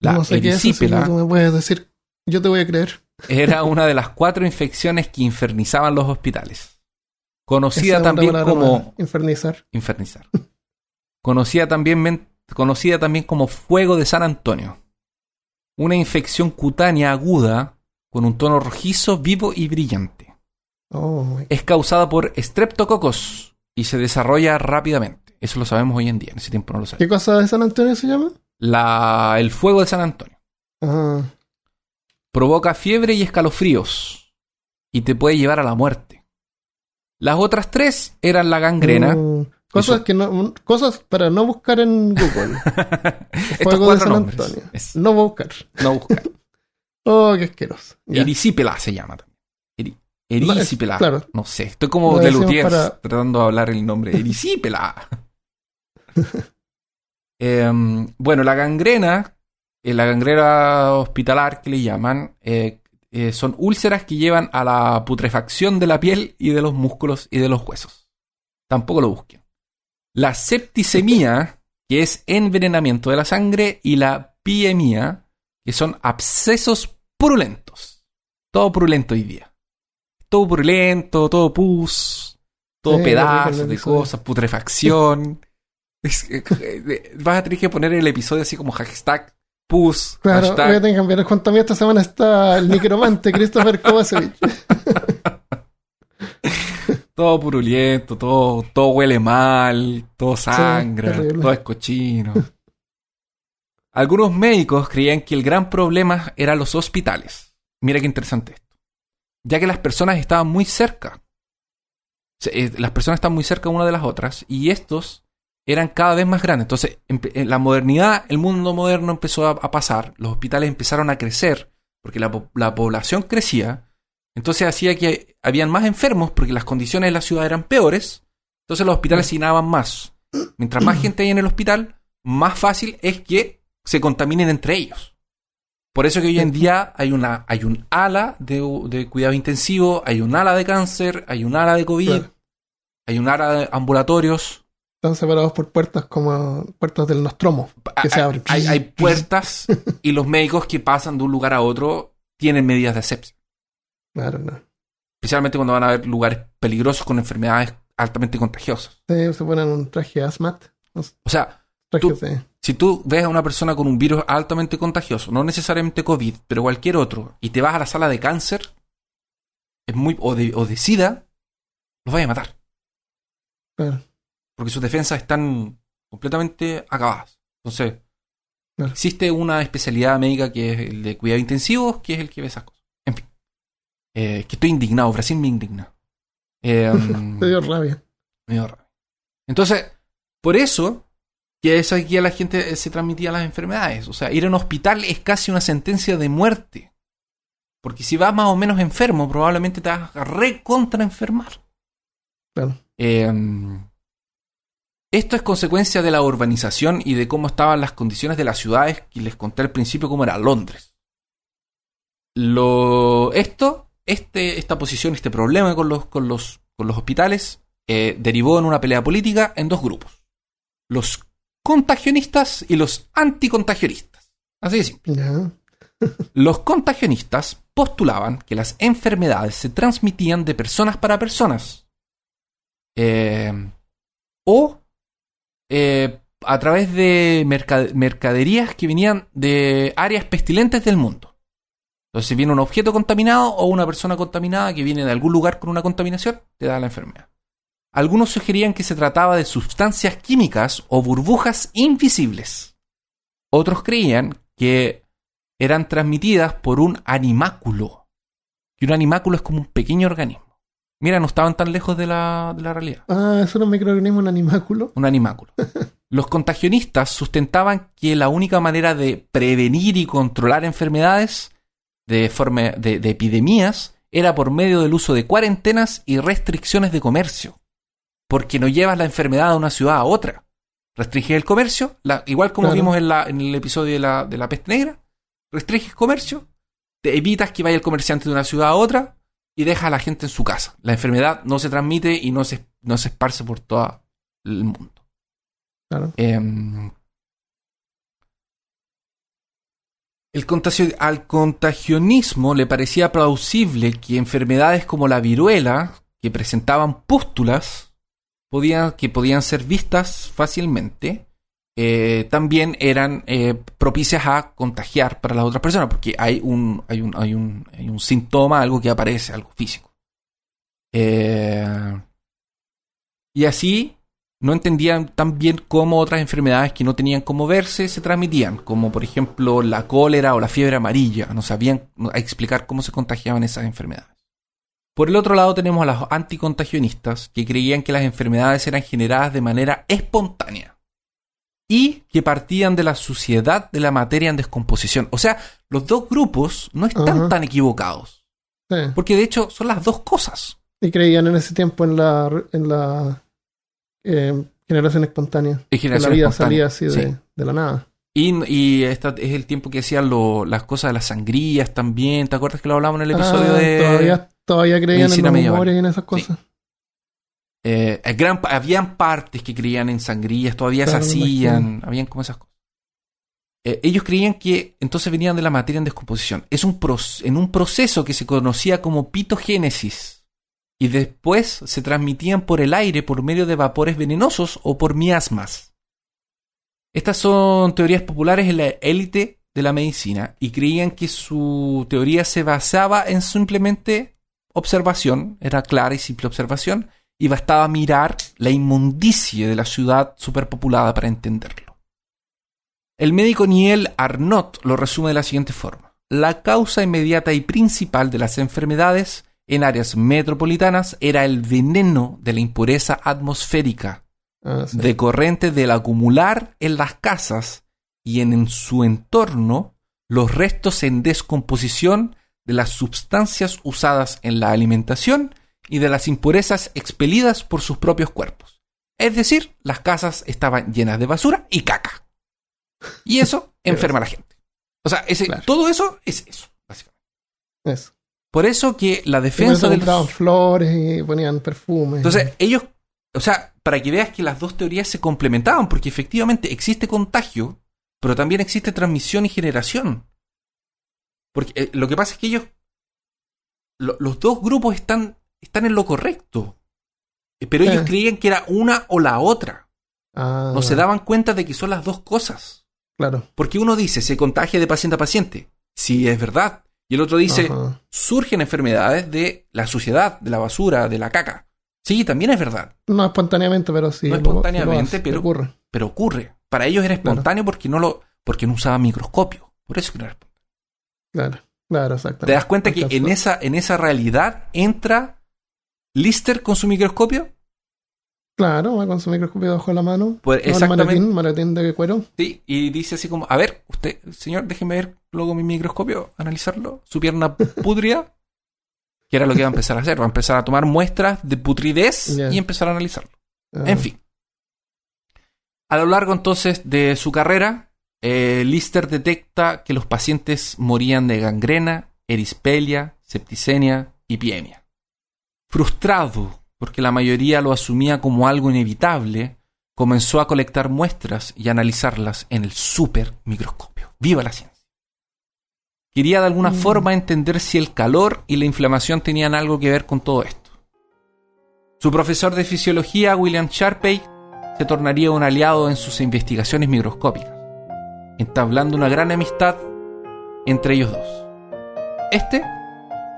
La no sé qué es eso, si erisipela tú me puedes decir, yo te voy a creer. era una de las cuatro infecciones que infernizaban los hospitales. Conocida Esa también como infernizar. infernizar. Conocida también, conocida también como fuego de San Antonio. Una infección cutánea aguda con un tono rojizo, vivo y brillante. Oh, Es causada por streptococos y se desarrolla rápidamente. Eso lo sabemos hoy en día, en ese tiempo no lo ¿Qué sabemos. cosa de San Antonio se llama? La, el fuego de San Antonio Ah, provoca fiebre y escalofríos y te puede llevar a la muerte. Las otras tres eran la gangrena. mm, cosas que no, cosas para no buscar en Google. Estos Fuego de cuatro San nombres. Antonio. Es- No buscar. no buscar. Oh, qué asqueroso. Erisipela se llama también. Eri- Erisipela. Claro. No sé, estoy como de Lutiers para- tratando de hablar el nombre. Erisipela. Em, bueno, la gangrena, eh, la gangrena hospitalar que le llaman, eh, eh, son úlceras que llevan a la putrefacción de la piel y de los músculos y de los huesos. Tampoco lo busquen. La septicemia, que es envenenamiento de la sangre, y la piemia, que son abscesos purulentos. Todo purulento hoy día. Todo purulento, todo pus, todo Sí, pedazos lo de cosas, putrefacción. Es que, eh, vas a tener que poner el episodio así como hashtag pus, Claro, hashtag voy a tener que cambiar. Junto a mí esta semana está el micromante Christopher Kovacevic. todo purulento, todo, todo huele mal, todo sangra, todo es cochino. Algunos médicos creían que el gran problema eran los hospitales. Mira qué interesante esto. Ya que las personas estaban muy cerca. Eh, Las personas están muy cerca una de las otras y estos eran cada vez más grandes. Entonces, en la modernidad, el mundo moderno empezó a, pasar, los hospitales empezaron a crecer porque la, po- la población crecía. Entonces hacía que habían más enfermos porque las condiciones de la ciudad eran peores. Entonces los hospitales se llenaban más. Mientras más gente hay en el hospital, más fácil es que se contaminen entre ellos. Por eso que hoy en día hay una hay un ala de, de cuidado intensivo, hay un ala de cáncer, hay un ala de COVID, Claro. hay un ala de ambulatorios. Están separados por puertas como puertas del Nostromo. Que se Hay- abren. Hay, hay puertas y los médicos que pasan de un lugar a otro tienen medidas de asepsia. Claro, no. Especialmente cuando van a haber lugares peligrosos con enfermedades altamente contagiosas. Sí, se ponen un traje asmat. O sea, Traje Tú- de- si tú ves a una persona con un virus altamente contagioso, no necesariamente COVID, pero cualquier otro, y te vas a la sala de cáncer, es muy, o, de, o de SIDA, los vaya a matar. Claro. Porque sus defensas están completamente acabadas. Entonces, Claro. existe una especialidad médica que es el de cuidado intensivo, que es el que ve esas cosas. En fin. Eh, que estoy indignado, Brasil me indigna. Eh, Te dio rabia. me dio rabia. Entonces, Por eso que aquí a la gente eh, se transmitía las enfermedades. O sea, ir a un hospital es casi una sentencia de muerte. Porque si vas más o menos enfermo, probablemente te vas a recontra enfermar. Claro. Eh, esto es consecuencia de la urbanización y de cómo estaban las condiciones de las ciudades que les conté al principio cómo era Londres. Lo, esto, este, esta posición, este problema con los, con los, con los hospitales eh, derivó en una pelea política en dos grupos. Los contagionistas y los anticontagionistas. Así de simple. Ya. Los contagionistas postulaban que las enfermedades se transmitían de personas para personas. Eh, o eh, a través de merca- mercaderías que venían de áreas pestilentes del mundo. Entonces, si viene un objeto contaminado o una persona contaminada que viene de algún lugar con una contaminación, te da la enfermedad. Algunos sugerían que se trataba de sustancias químicas o burbujas invisibles. Otros creían que eran transmitidas por un animáculo. Y un animáculo es como un pequeño organismo. Mira, no estaban tan lejos de la, de la realidad. Ah, era un microorganismo, un animáculo. Un animáculo. Los contagionistas sustentaban que la única manera de prevenir y controlar enfermedades de, forma, de, de epidemias era por medio del uso de cuarentenas y restricciones de comercio. Porque no llevas la enfermedad de una ciudad a otra. Restringes el comercio, la- igual como Claro. vimos en, la- en el episodio de la, de la peste negra. Restringes comercio, te evitas que vaya el comerciante de una ciudad a otra y deja a la gente en su casa. La enfermedad no se transmite y no se, no se esparce por todo el mundo. Claro. Em, el contagio- al contagionismo le parecía plausible que enfermedades como la viruela, que presentaban pústulas, podían, que podían ser vistas fácilmente, eh, también eran eh, propicias a contagiar para las otras personas, porque hay un, hay un, hay un, hay un síntoma, algo que aparece, algo físico. Eh, y así no entendían tan bien cómo otras enfermedades que no tenían cómo verse se transmitían, como por ejemplo la cólera o la fiebre amarilla. No sabían explicar cómo se contagiaban esas enfermedades. Por el otro lado tenemos a los anticontagionistas que creían que las enfermedades eran generadas de manera espontánea y que partían de la suciedad de la materia en descomposición. O sea, los dos grupos no están tan equivocados, Sí. porque de hecho son las dos cosas. Y creían en ese tiempo en la, en la eh, generación espontánea. Que la vida espontánea. salía así de, la nada. Y, y esta es el tiempo que hacían lo- las cosas de las sangrías también. ¿Te acuerdas que lo hablamos en el episodio Ah, de. Todavía, todavía creían en los humores y en esas cosas. Eh, gran, pa- habían partes que creían en sangrías, todavía Claro, se hacían, habían como esas cosas. Eh, ellos creían que entonces venían de la materia en descomposición. Es un en un proceso que se conocía como pitogénesis. Y después se transmitían por el aire por medio de vapores venenosos o por miasmas. Estas son teorías populares en la élite de la medicina y creían que su teoría se basaba en simplemente observación, era clara y simple observación, y bastaba mirar la inmundicie de la ciudad superpopulada para entenderlo. El médico Niel Arnott lo resume de la siguiente forma. La causa inmediata y principal de las enfermedades en áreas metropolitanas era el veneno de la impureza atmosférica, Ah, sí. decorrente del acumular en las casas y en, en su entorno los restos en descomposición de las sustancias usadas en la alimentación y de las impurezas expelidas por sus propios cuerpos. Es decir, las casas estaban llenas de basura y caca. Y eso enferma a la gente. O sea, ese- Claro. todo eso es eso, básicamente. Eso. Por eso que la defensa eso de compraban los... flores y ponían perfumes. Entonces, ellos, o sea, para que veas que las dos teorías se complementaban, porque efectivamente existe contagio, pero también existe transmisión y generación. Porque eh, lo que pasa es que ellos, lo- los dos grupos están, están en lo correcto, Eh, pero ellos Eh. creían que era una o la otra. Ah, No se daban cuenta de que son las dos cosas. Claro. Porque uno dice, se contagia de paciente a paciente. Sí, es verdad. Y el otro dice, Ajá. surgen enfermedades de la suciedad, de la basura, de la caca. Sí, también es verdad. No espontáneamente, pero sí. No espontáneamente, lo hace, pero- ocurre. pero ocurre. Para ellos era espontáneo porque no lo porque no usaba microscopio. Por eso que no era espontáneo. Claro, claro, exactamente. ¿Te das cuenta que en esa, en esa realidad entra Lister con su microscopio? Claro, va con su microscopio bajo la mano. Pues, No, el exactamente. maletín, maletín de cuero. Sí, y dice así como, a ver, usted, señor, déjeme ver luego mi microscopio, analizarlo. Su pierna pudria, que era lo que iba a empezar a hacer. Va a empezar a tomar muestras de putridez y empezar a analizarlo. Ah, En fin. A lo largo entonces de su carrera, eh, Lister detecta que los pacientes morían de gangrena, erispelia, septicemia y piemia. Frustrado porque la mayoría lo asumía como algo inevitable, comenzó a colectar muestras y analizarlas en el supermicroscopio. ¡Viva la ciencia! Quería de alguna Mm. forma entender si el calor y la inflamación tenían algo que ver con todo esto. Su profesor de fisiología, William Sharpey, se tornaría un aliado en sus investigaciones microscópicas, entablando una gran amistad entre ellos dos. Este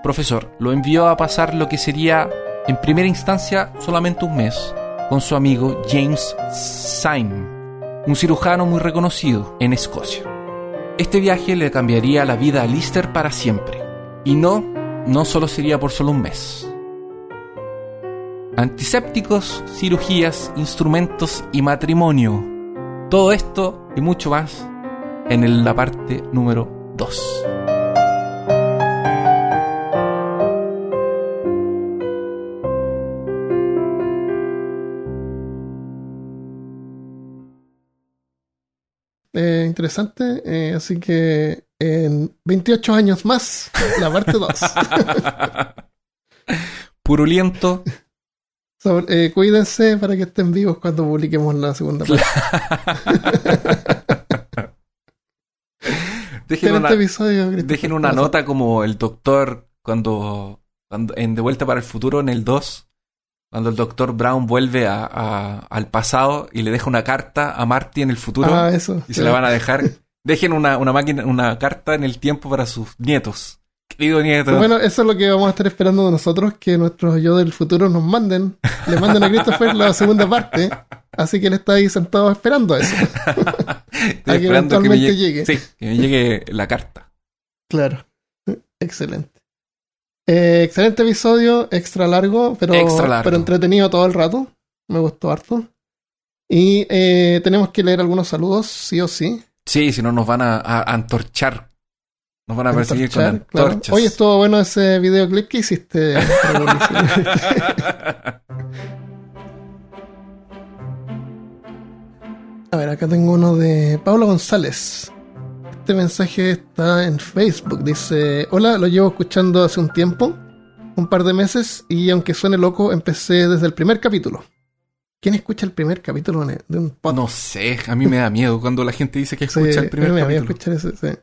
profesor lo envió a pasar lo que sería, en primera instancia, solamente un mes con su amigo James Syme, un cirujano muy reconocido en Escocia. Este viaje le cambiaría la vida a Lister para siempre, y no, no solo sería por solo un mes. Antisépticos, cirugías, instrumentos y matrimonio. Todo esto y mucho más en la parte número 2. eh, interesante. eh, así que en 28 años más, la parte 2. Purulento. Sobre- eh, cuídense para que estén vivos cuando publiquemos la segunda parte. Dejen En una, este episodio, dejen una nota como el doctor cuando, cuando en De Vuelta para el Futuro en el 2, cuando el doctor Brown vuelve a- a- al pasado y le deja una carta a Marty en el futuro Ah, eso. y se la van a dejar. Dejen una, una máquina, una carta en el tiempo para sus nietos. Querido nieto. Bueno, eso es lo que vamos a estar esperando de nosotros, que nuestros yo del futuro nos manden, le manden a Christopher la segunda parte, así que él está ahí sentado esperando eso. Estoy a que esperando que me eventualmente llegue, llegue. Sí, que me llegue la carta. Claro, excelente. Eh, excelente episodio, extra largo, pero, Extra largo. pero entretenido todo el rato. Me gustó harto. Y eh, tenemos que leer algunos saludos, sí o sí. Sí, si no nos van a, a antorchar. Nos van a perseguir con Antorchar, claro. antorchas. Oye, estuvo bueno ese videoclip que hiciste. A ver, acá tengo uno de Pablo González. Este mensaje está en Facebook. Dice, hola, lo llevo escuchando hace un tiempo, un par de meses, y aunque suene loco, empecé desde el primer capítulo. ¿Quién escucha el primer capítulo de un podcast? no sé, a mí me da miedo cuando la gente dice que escucha Sí, el primer me voy a capítulo. escuchar ese, sí.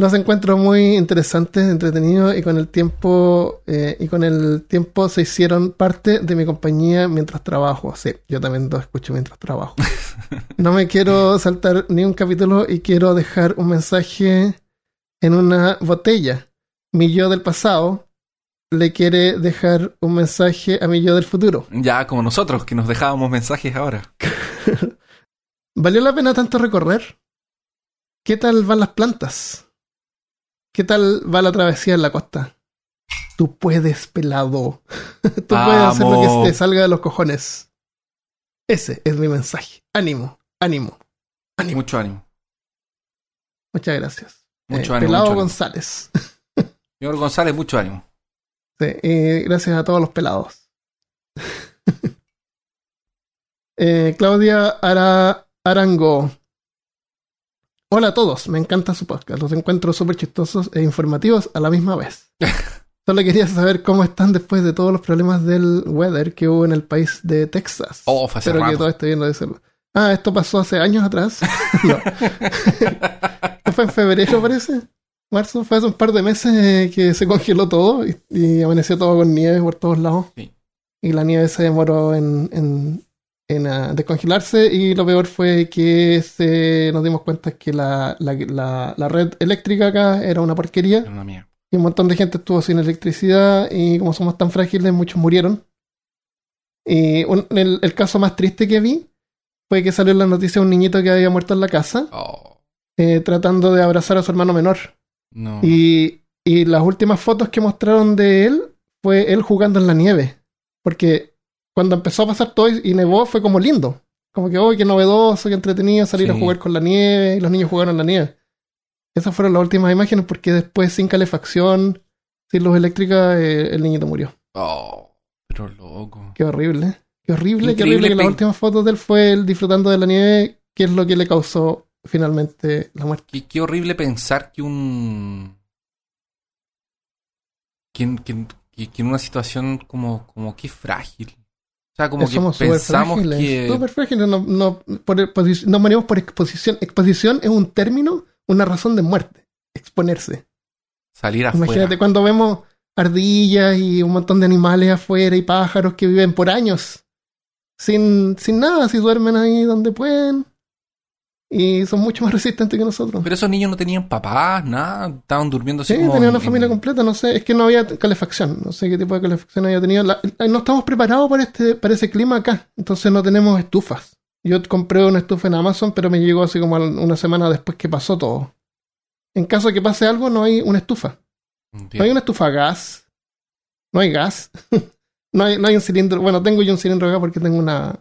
Los encuentro muy interesantes, entretenidos y con el tiempo eh, y con el tiempo se hicieron parte de mi compañía mientras trabajo. Sí, yo también los escucho mientras trabajo. No me quiero saltar ni un capítulo y quiero dejar un mensaje en una botella. Mi yo del pasado le quiere dejar un mensaje a mi yo del futuro. Ya, como nosotros, que nos dejábamos mensajes ahora. ¿Valió la pena tanto recorrer? ¿Qué tal van las plantas? ¿Qué tal va la travesía en la costa? Tú puedes, pelado. Tú puedes hacer lo que te salga de los cojones. Ese es mi mensaje. Ánimo, ánimo, ánimo. Mucho ánimo. Muchas gracias. Mucho Eh, ánimo. pelado mucho ánimo. González. Señor González, mucho ánimo. Sí, gracias a todos los pelados. Eh, Claudia Ara- Arango. Hola a todos, me encanta su podcast. Los encuentro súper chistosos e informativos a la misma vez. Solo quería saber cómo están después de todos los problemas del weather que hubo en el país de Texas. Oh, fue Espero que todo esté bien lo de salud. Ah, esto pasó hace años atrás. no. fue en febrero, parece. Marzo, fue hace un par de meses eh, que se congeló todo y, y amaneció todo con nieve por todos lados. Sí. Y la nieve se demoró en, en, en, ah, descongelarse y lo peor fue que se, nos dimos cuenta que la, la, la, la red eléctrica acá era una porquería una mía. y un montón de gente estuvo sin electricidad y como somos tan frágiles, muchos murieron. Y un- el, el caso más triste que vi fue que salió en la noticia un niñito que había muerto en la casa Oh, eh, tratando de abrazar a su hermano menor. no. Y, y las últimas fotos que mostraron de él fue él jugando en la nieve. Porque cuando empezó a pasar todo y nevó fue como lindo. Como que, oh, qué novedoso, qué entretenido salir a jugar con la nieve y los niños jugaron en la nieve. Esas fueron las últimas imágenes porque después sin calefacción, sin luz eléctrica, eh, el niñito murió. Oh, pero loco. Qué horrible. Qué horrible, qué horrible que las últimas fotos de él fue él disfrutando de la nieve, que es lo que le causó finalmente la muerte. Qué, qué horrible pensar que un. Que- que en una situación como, como que frágil. Sea, como Que somos pensamos frágiles, que. frágiles, no, no, por nos morimos por exposición. Exposición es un término, una razón de muerte. Exponerse. Salir afuera. Imagínate cuando vemos ardillas y un montón de animales afuera y pájaros que viven por años sin, sin nada, si duermen ahí donde pueden y son mucho más resistentes que nosotros. Pero esos niños no tenían papás, nada. Estaban durmiendo así Sí, como. tenía una en- familia completa, no sé, es que no había calefacción, no sé qué tipo de calefacción había tenido. La- eh, no estamos preparados para este, para ese clima acá, entonces no tenemos estufas. Yo compré una estufa en Amazon, pero me llegó así como una semana después que pasó todo. En caso de que pase algo, no hay una estufa. No hay una estufa a gas. No hay gas. no, hay, no hay un cilindro. Bueno, tengo yo un cilindro acá porque tengo una,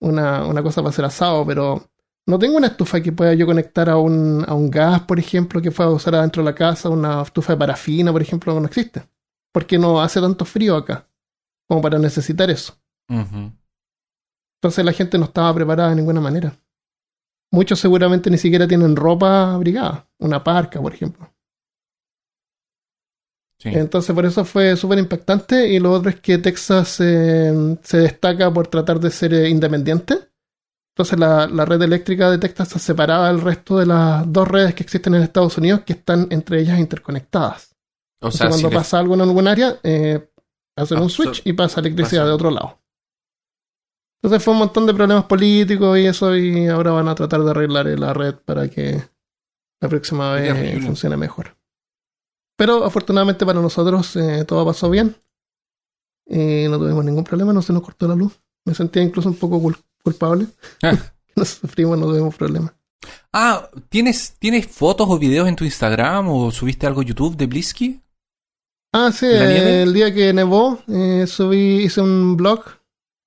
una, una cosa para hacer asado, pero no tengo una estufa que pueda yo conectar a un, a un gas, por ejemplo, que pueda usar adentro de la casa. Una estufa de parafina, por ejemplo, no existe. Porque no hace tanto frío acá como para necesitar eso. Entonces la gente no estaba preparada de ninguna manera. Muchos seguramente ni siquiera tienen ropa abrigada. Una parca, por ejemplo. Sí. Entonces por eso fue súper impactante y lo otro es que Texas eh, se destaca por tratar de ser eh, independiente. Entonces la, la red eléctrica de Texas está separada del resto de las dos redes que existen en Estados Unidos que están entre ellas interconectadas. o Entonces sea, cuando les- pasa algo en algún área, eh, hacen un Absor- switch y pasa electricidad pasa- de otro lado. Entonces fue un montón de problemas políticos y eso y ahora van a tratar de arreglar eh, la red para que la próxima vez funcione mejor. Pero afortunadamente para nosotros eh, todo pasó bien. Y no tuvimos ningún problema, no se nos cortó la luz. Me sentía incluso un poco cul- culpable. Ah. no sufrimos, no tuvimos problema. Ah, ¿tienes, ¿tienes fotos o videos en tu Instagram o subiste algo a YouTube de Blisky? Ah, sí, eh, el día que nevó, eh, subí, hice un blog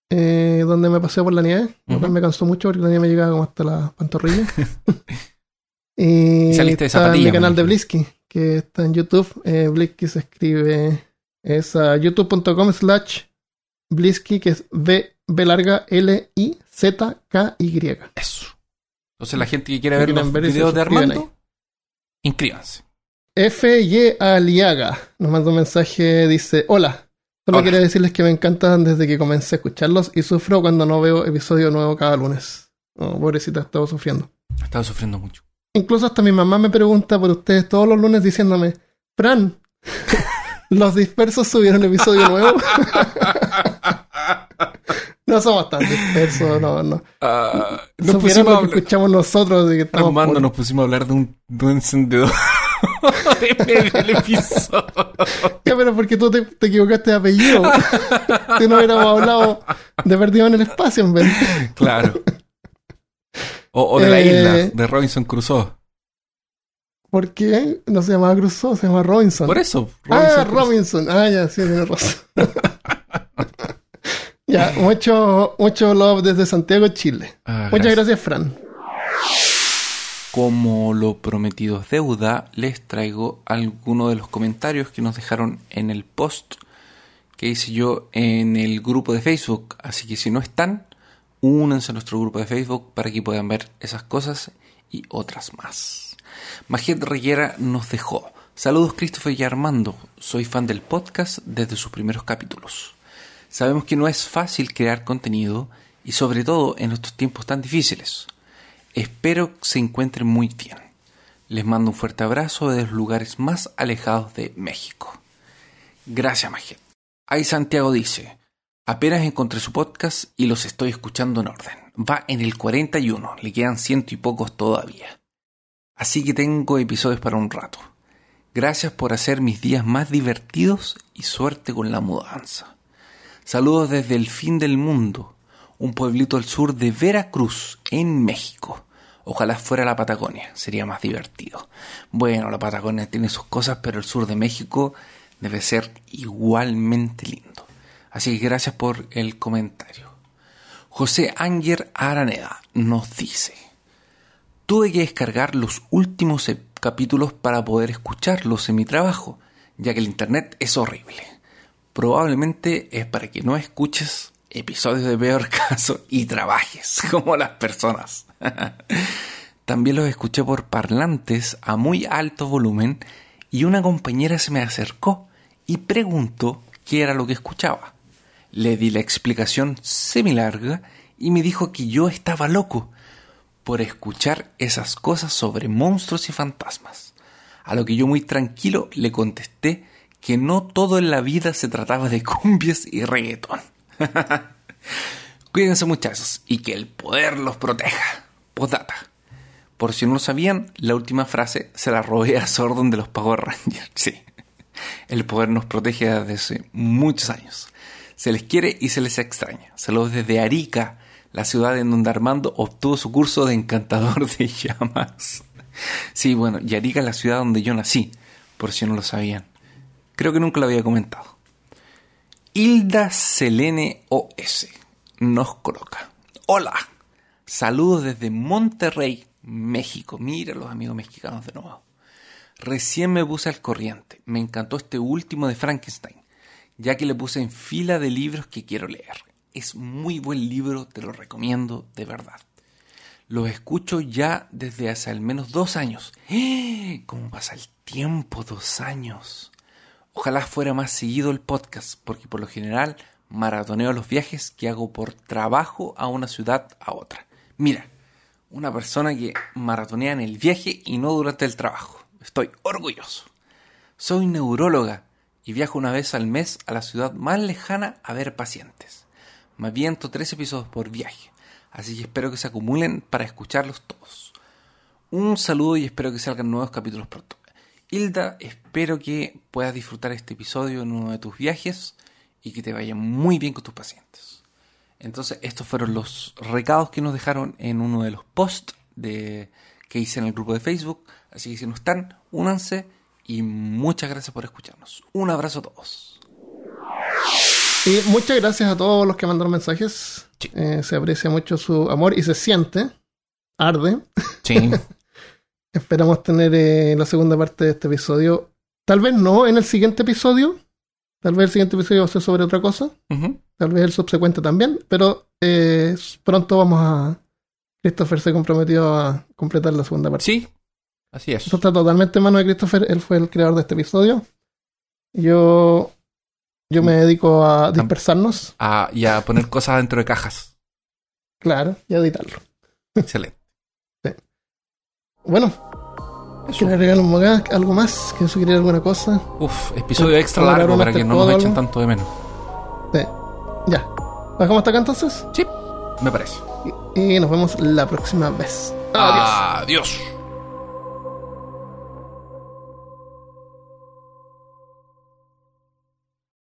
eh, donde me pasé por la nieve, me cansó mucho porque la nieve me llegaba como hasta la pantorrilla. y Y saliste de zapatillas, mi canal de. Blisky, que está en YouTube. Eh, Blisky se escribe, es a youtube.com slash Blisky, que es B, B larga L I Z K Y. Eso. Entonces la gente que quiere Si ver los ver videos de Armando, inscríbanse. F. Y. Aliaga nos manda un mensaje, dice, hola, solo quería decirles que me encantan desde que comencé a escucharlos y sufro cuando no veo episodio nuevo cada lunes. Oh, pobrecita, estaba sufriendo. Estaba sufriendo mucho. Incluso hasta mi mamá me pregunta por ustedes todos los lunes diciéndome, Fran, ¿los dispersos subieron episodio nuevo? no somos tan dispersos, no, no. Ah, nos pusimos lo que hablar, escuchamos nosotros de que estamos Armando, por- nos pusimos a hablar de un, de un encendedor del episodio. Ya, pero porque tú te, te equivocaste de apellido. si no hubiéramos hablado de perdido en el espacio, en vez. Claro. O, o de la Eh, isla, de Robinson Crusoe. ¿Por qué? No se llamaba Crusoe, se llama Robinson. Por eso. ah, Crusoe. Robinson. Ah, ya, sí, tienes razón. ya, mucho, mucho love desde Santiago, Chile. Ah, Muchas gracias. gracias, Fran. Como lo prometido es deuda, les traigo algunos de los comentarios que nos dejaron en el post que hice yo en el grupo de Facebook. Así que si no están, únanse a nuestro grupo de Facebook para que puedan ver esas cosas y otras más. Majet Reyera nos dejó. Saludos Christopher y Armando. Soy fan del podcast desde sus primeros capítulos. Sabemos que no es fácil crear contenido y sobre todo en estos tiempos tan difíciles. Espero que se encuentren muy bien. Les mando un fuerte abrazo desde los lugares más alejados de México. Gracias, Majet. Ahí Santiago dice, apenas encontré su podcast y los estoy escuchando en orden. Va en el 41, le quedan ciento y pocos todavía. Así que tengo episodios para un rato. Gracias por hacer mis días más divertidos y suerte con la mudanza. Saludos desde el fin del mundo, un pueblito al sur de Veracruz, en México. Ojalá fuera la Patagonia, sería más divertido. Bueno, la Patagonia tiene sus cosas, pero el sur de México debe ser igualmente lindo. Así que gracias por el comentario. José Ánger Araneda nos dice, tuve que descargar los últimos capítulos para poder escucharlos en mi trabajo, ya que el Internet es horrible. Probablemente es para que no escuches episodios de peor caso y trabajes como las personas. También los escuché por parlantes a muy alto volumen y una compañera se me acercó y preguntó qué era lo que escuchaba. Le di la explicación semi-larga y me dijo que yo estaba loco por escuchar esas cosas sobre monstruos y fantasmas. A lo que yo muy tranquilo le contesté que no todo en la vida se trataba de cumbias y reggaetón. Cuídense muchachos y que el poder los proteja. Postdata. Por si no lo sabían, la última frase se la robé a Sordon de los Power Rangers. Sí. El poder nos protege desde hace muchos años. Se les quiere y se les extraña. Saludos desde Arica, la ciudad en donde Armando obtuvo su curso de encantador de llamas. Sí, bueno, y Arica es la ciudad donde yo nací, por si no lo sabían. Creo que nunca lo había comentado. Hilda Selene OS nos coloca. Hola, saludos desde Monterrey, México. Mira los amigos mexicanos de nuevo. Recién me puse al corriente. Me encantó este último de Frankenstein, ya que le puse en fila de libros que quiero leer. Es muy buen libro, te lo recomiendo de verdad. Los escucho ya desde hace al menos dos años. ¡Eh! ¿Cómo pasa el tiempo? Dos años. Ojalá fuera más seguido el podcast, porque por lo general maratoneo los viajes que hago por trabajo a una ciudad a otra. Mira, una persona que maratonea en el viaje y no durante el trabajo. Estoy orgulloso. Soy neuróloga y viajo una vez al mes a la ciudad más lejana a ver pacientes. Me aviento tres episodios por viaje, así que espero que se acumulen para escucharlos todos. Un saludo y espero que salgan nuevos capítulos pronto. Hilda, espero que puedas disfrutar este episodio en uno de tus viajes y que te vaya muy bien con tus pacientes. Entonces, estos fueron los recados que nos dejaron en uno de los posts de, que hice en el grupo de Facebook. Así que si no están, únanse y muchas gracias por escucharnos. Un abrazo a todos. Y muchas gracias a todos los que mandaron mensajes. Sí. Eh, se aprecia mucho su amor y se siente. Arde. Sí, Esperamos tener eh, la segunda parte de este episodio. Tal vez no en el siguiente episodio. Tal vez el siguiente episodio va a ser sobre otra cosa. Tal vez el subsecuente también. Pero eh, pronto vamos a. Christopher se comprometió a completar la segunda parte. sí, así es. Esto está totalmente en manos de Christopher. Él fue el creador de este episodio. Yo. Yo me dedico a dispersarnos. A, y a poner cosas dentro de cajas. Claro, y a editarlo. Excelente. Bueno, Eso. ¿quiere agregar algo más? ¿Algo más? ¿Quieres sugerir alguna cosa? Uf, episodio extra ¿Puedo largo para que no nos echen tanto de menos. Sí. Ya. ¿Bajamos hasta acá entonces? Sí, me parece. Y, y nos vemos la próxima vez. Adiós. Adiós.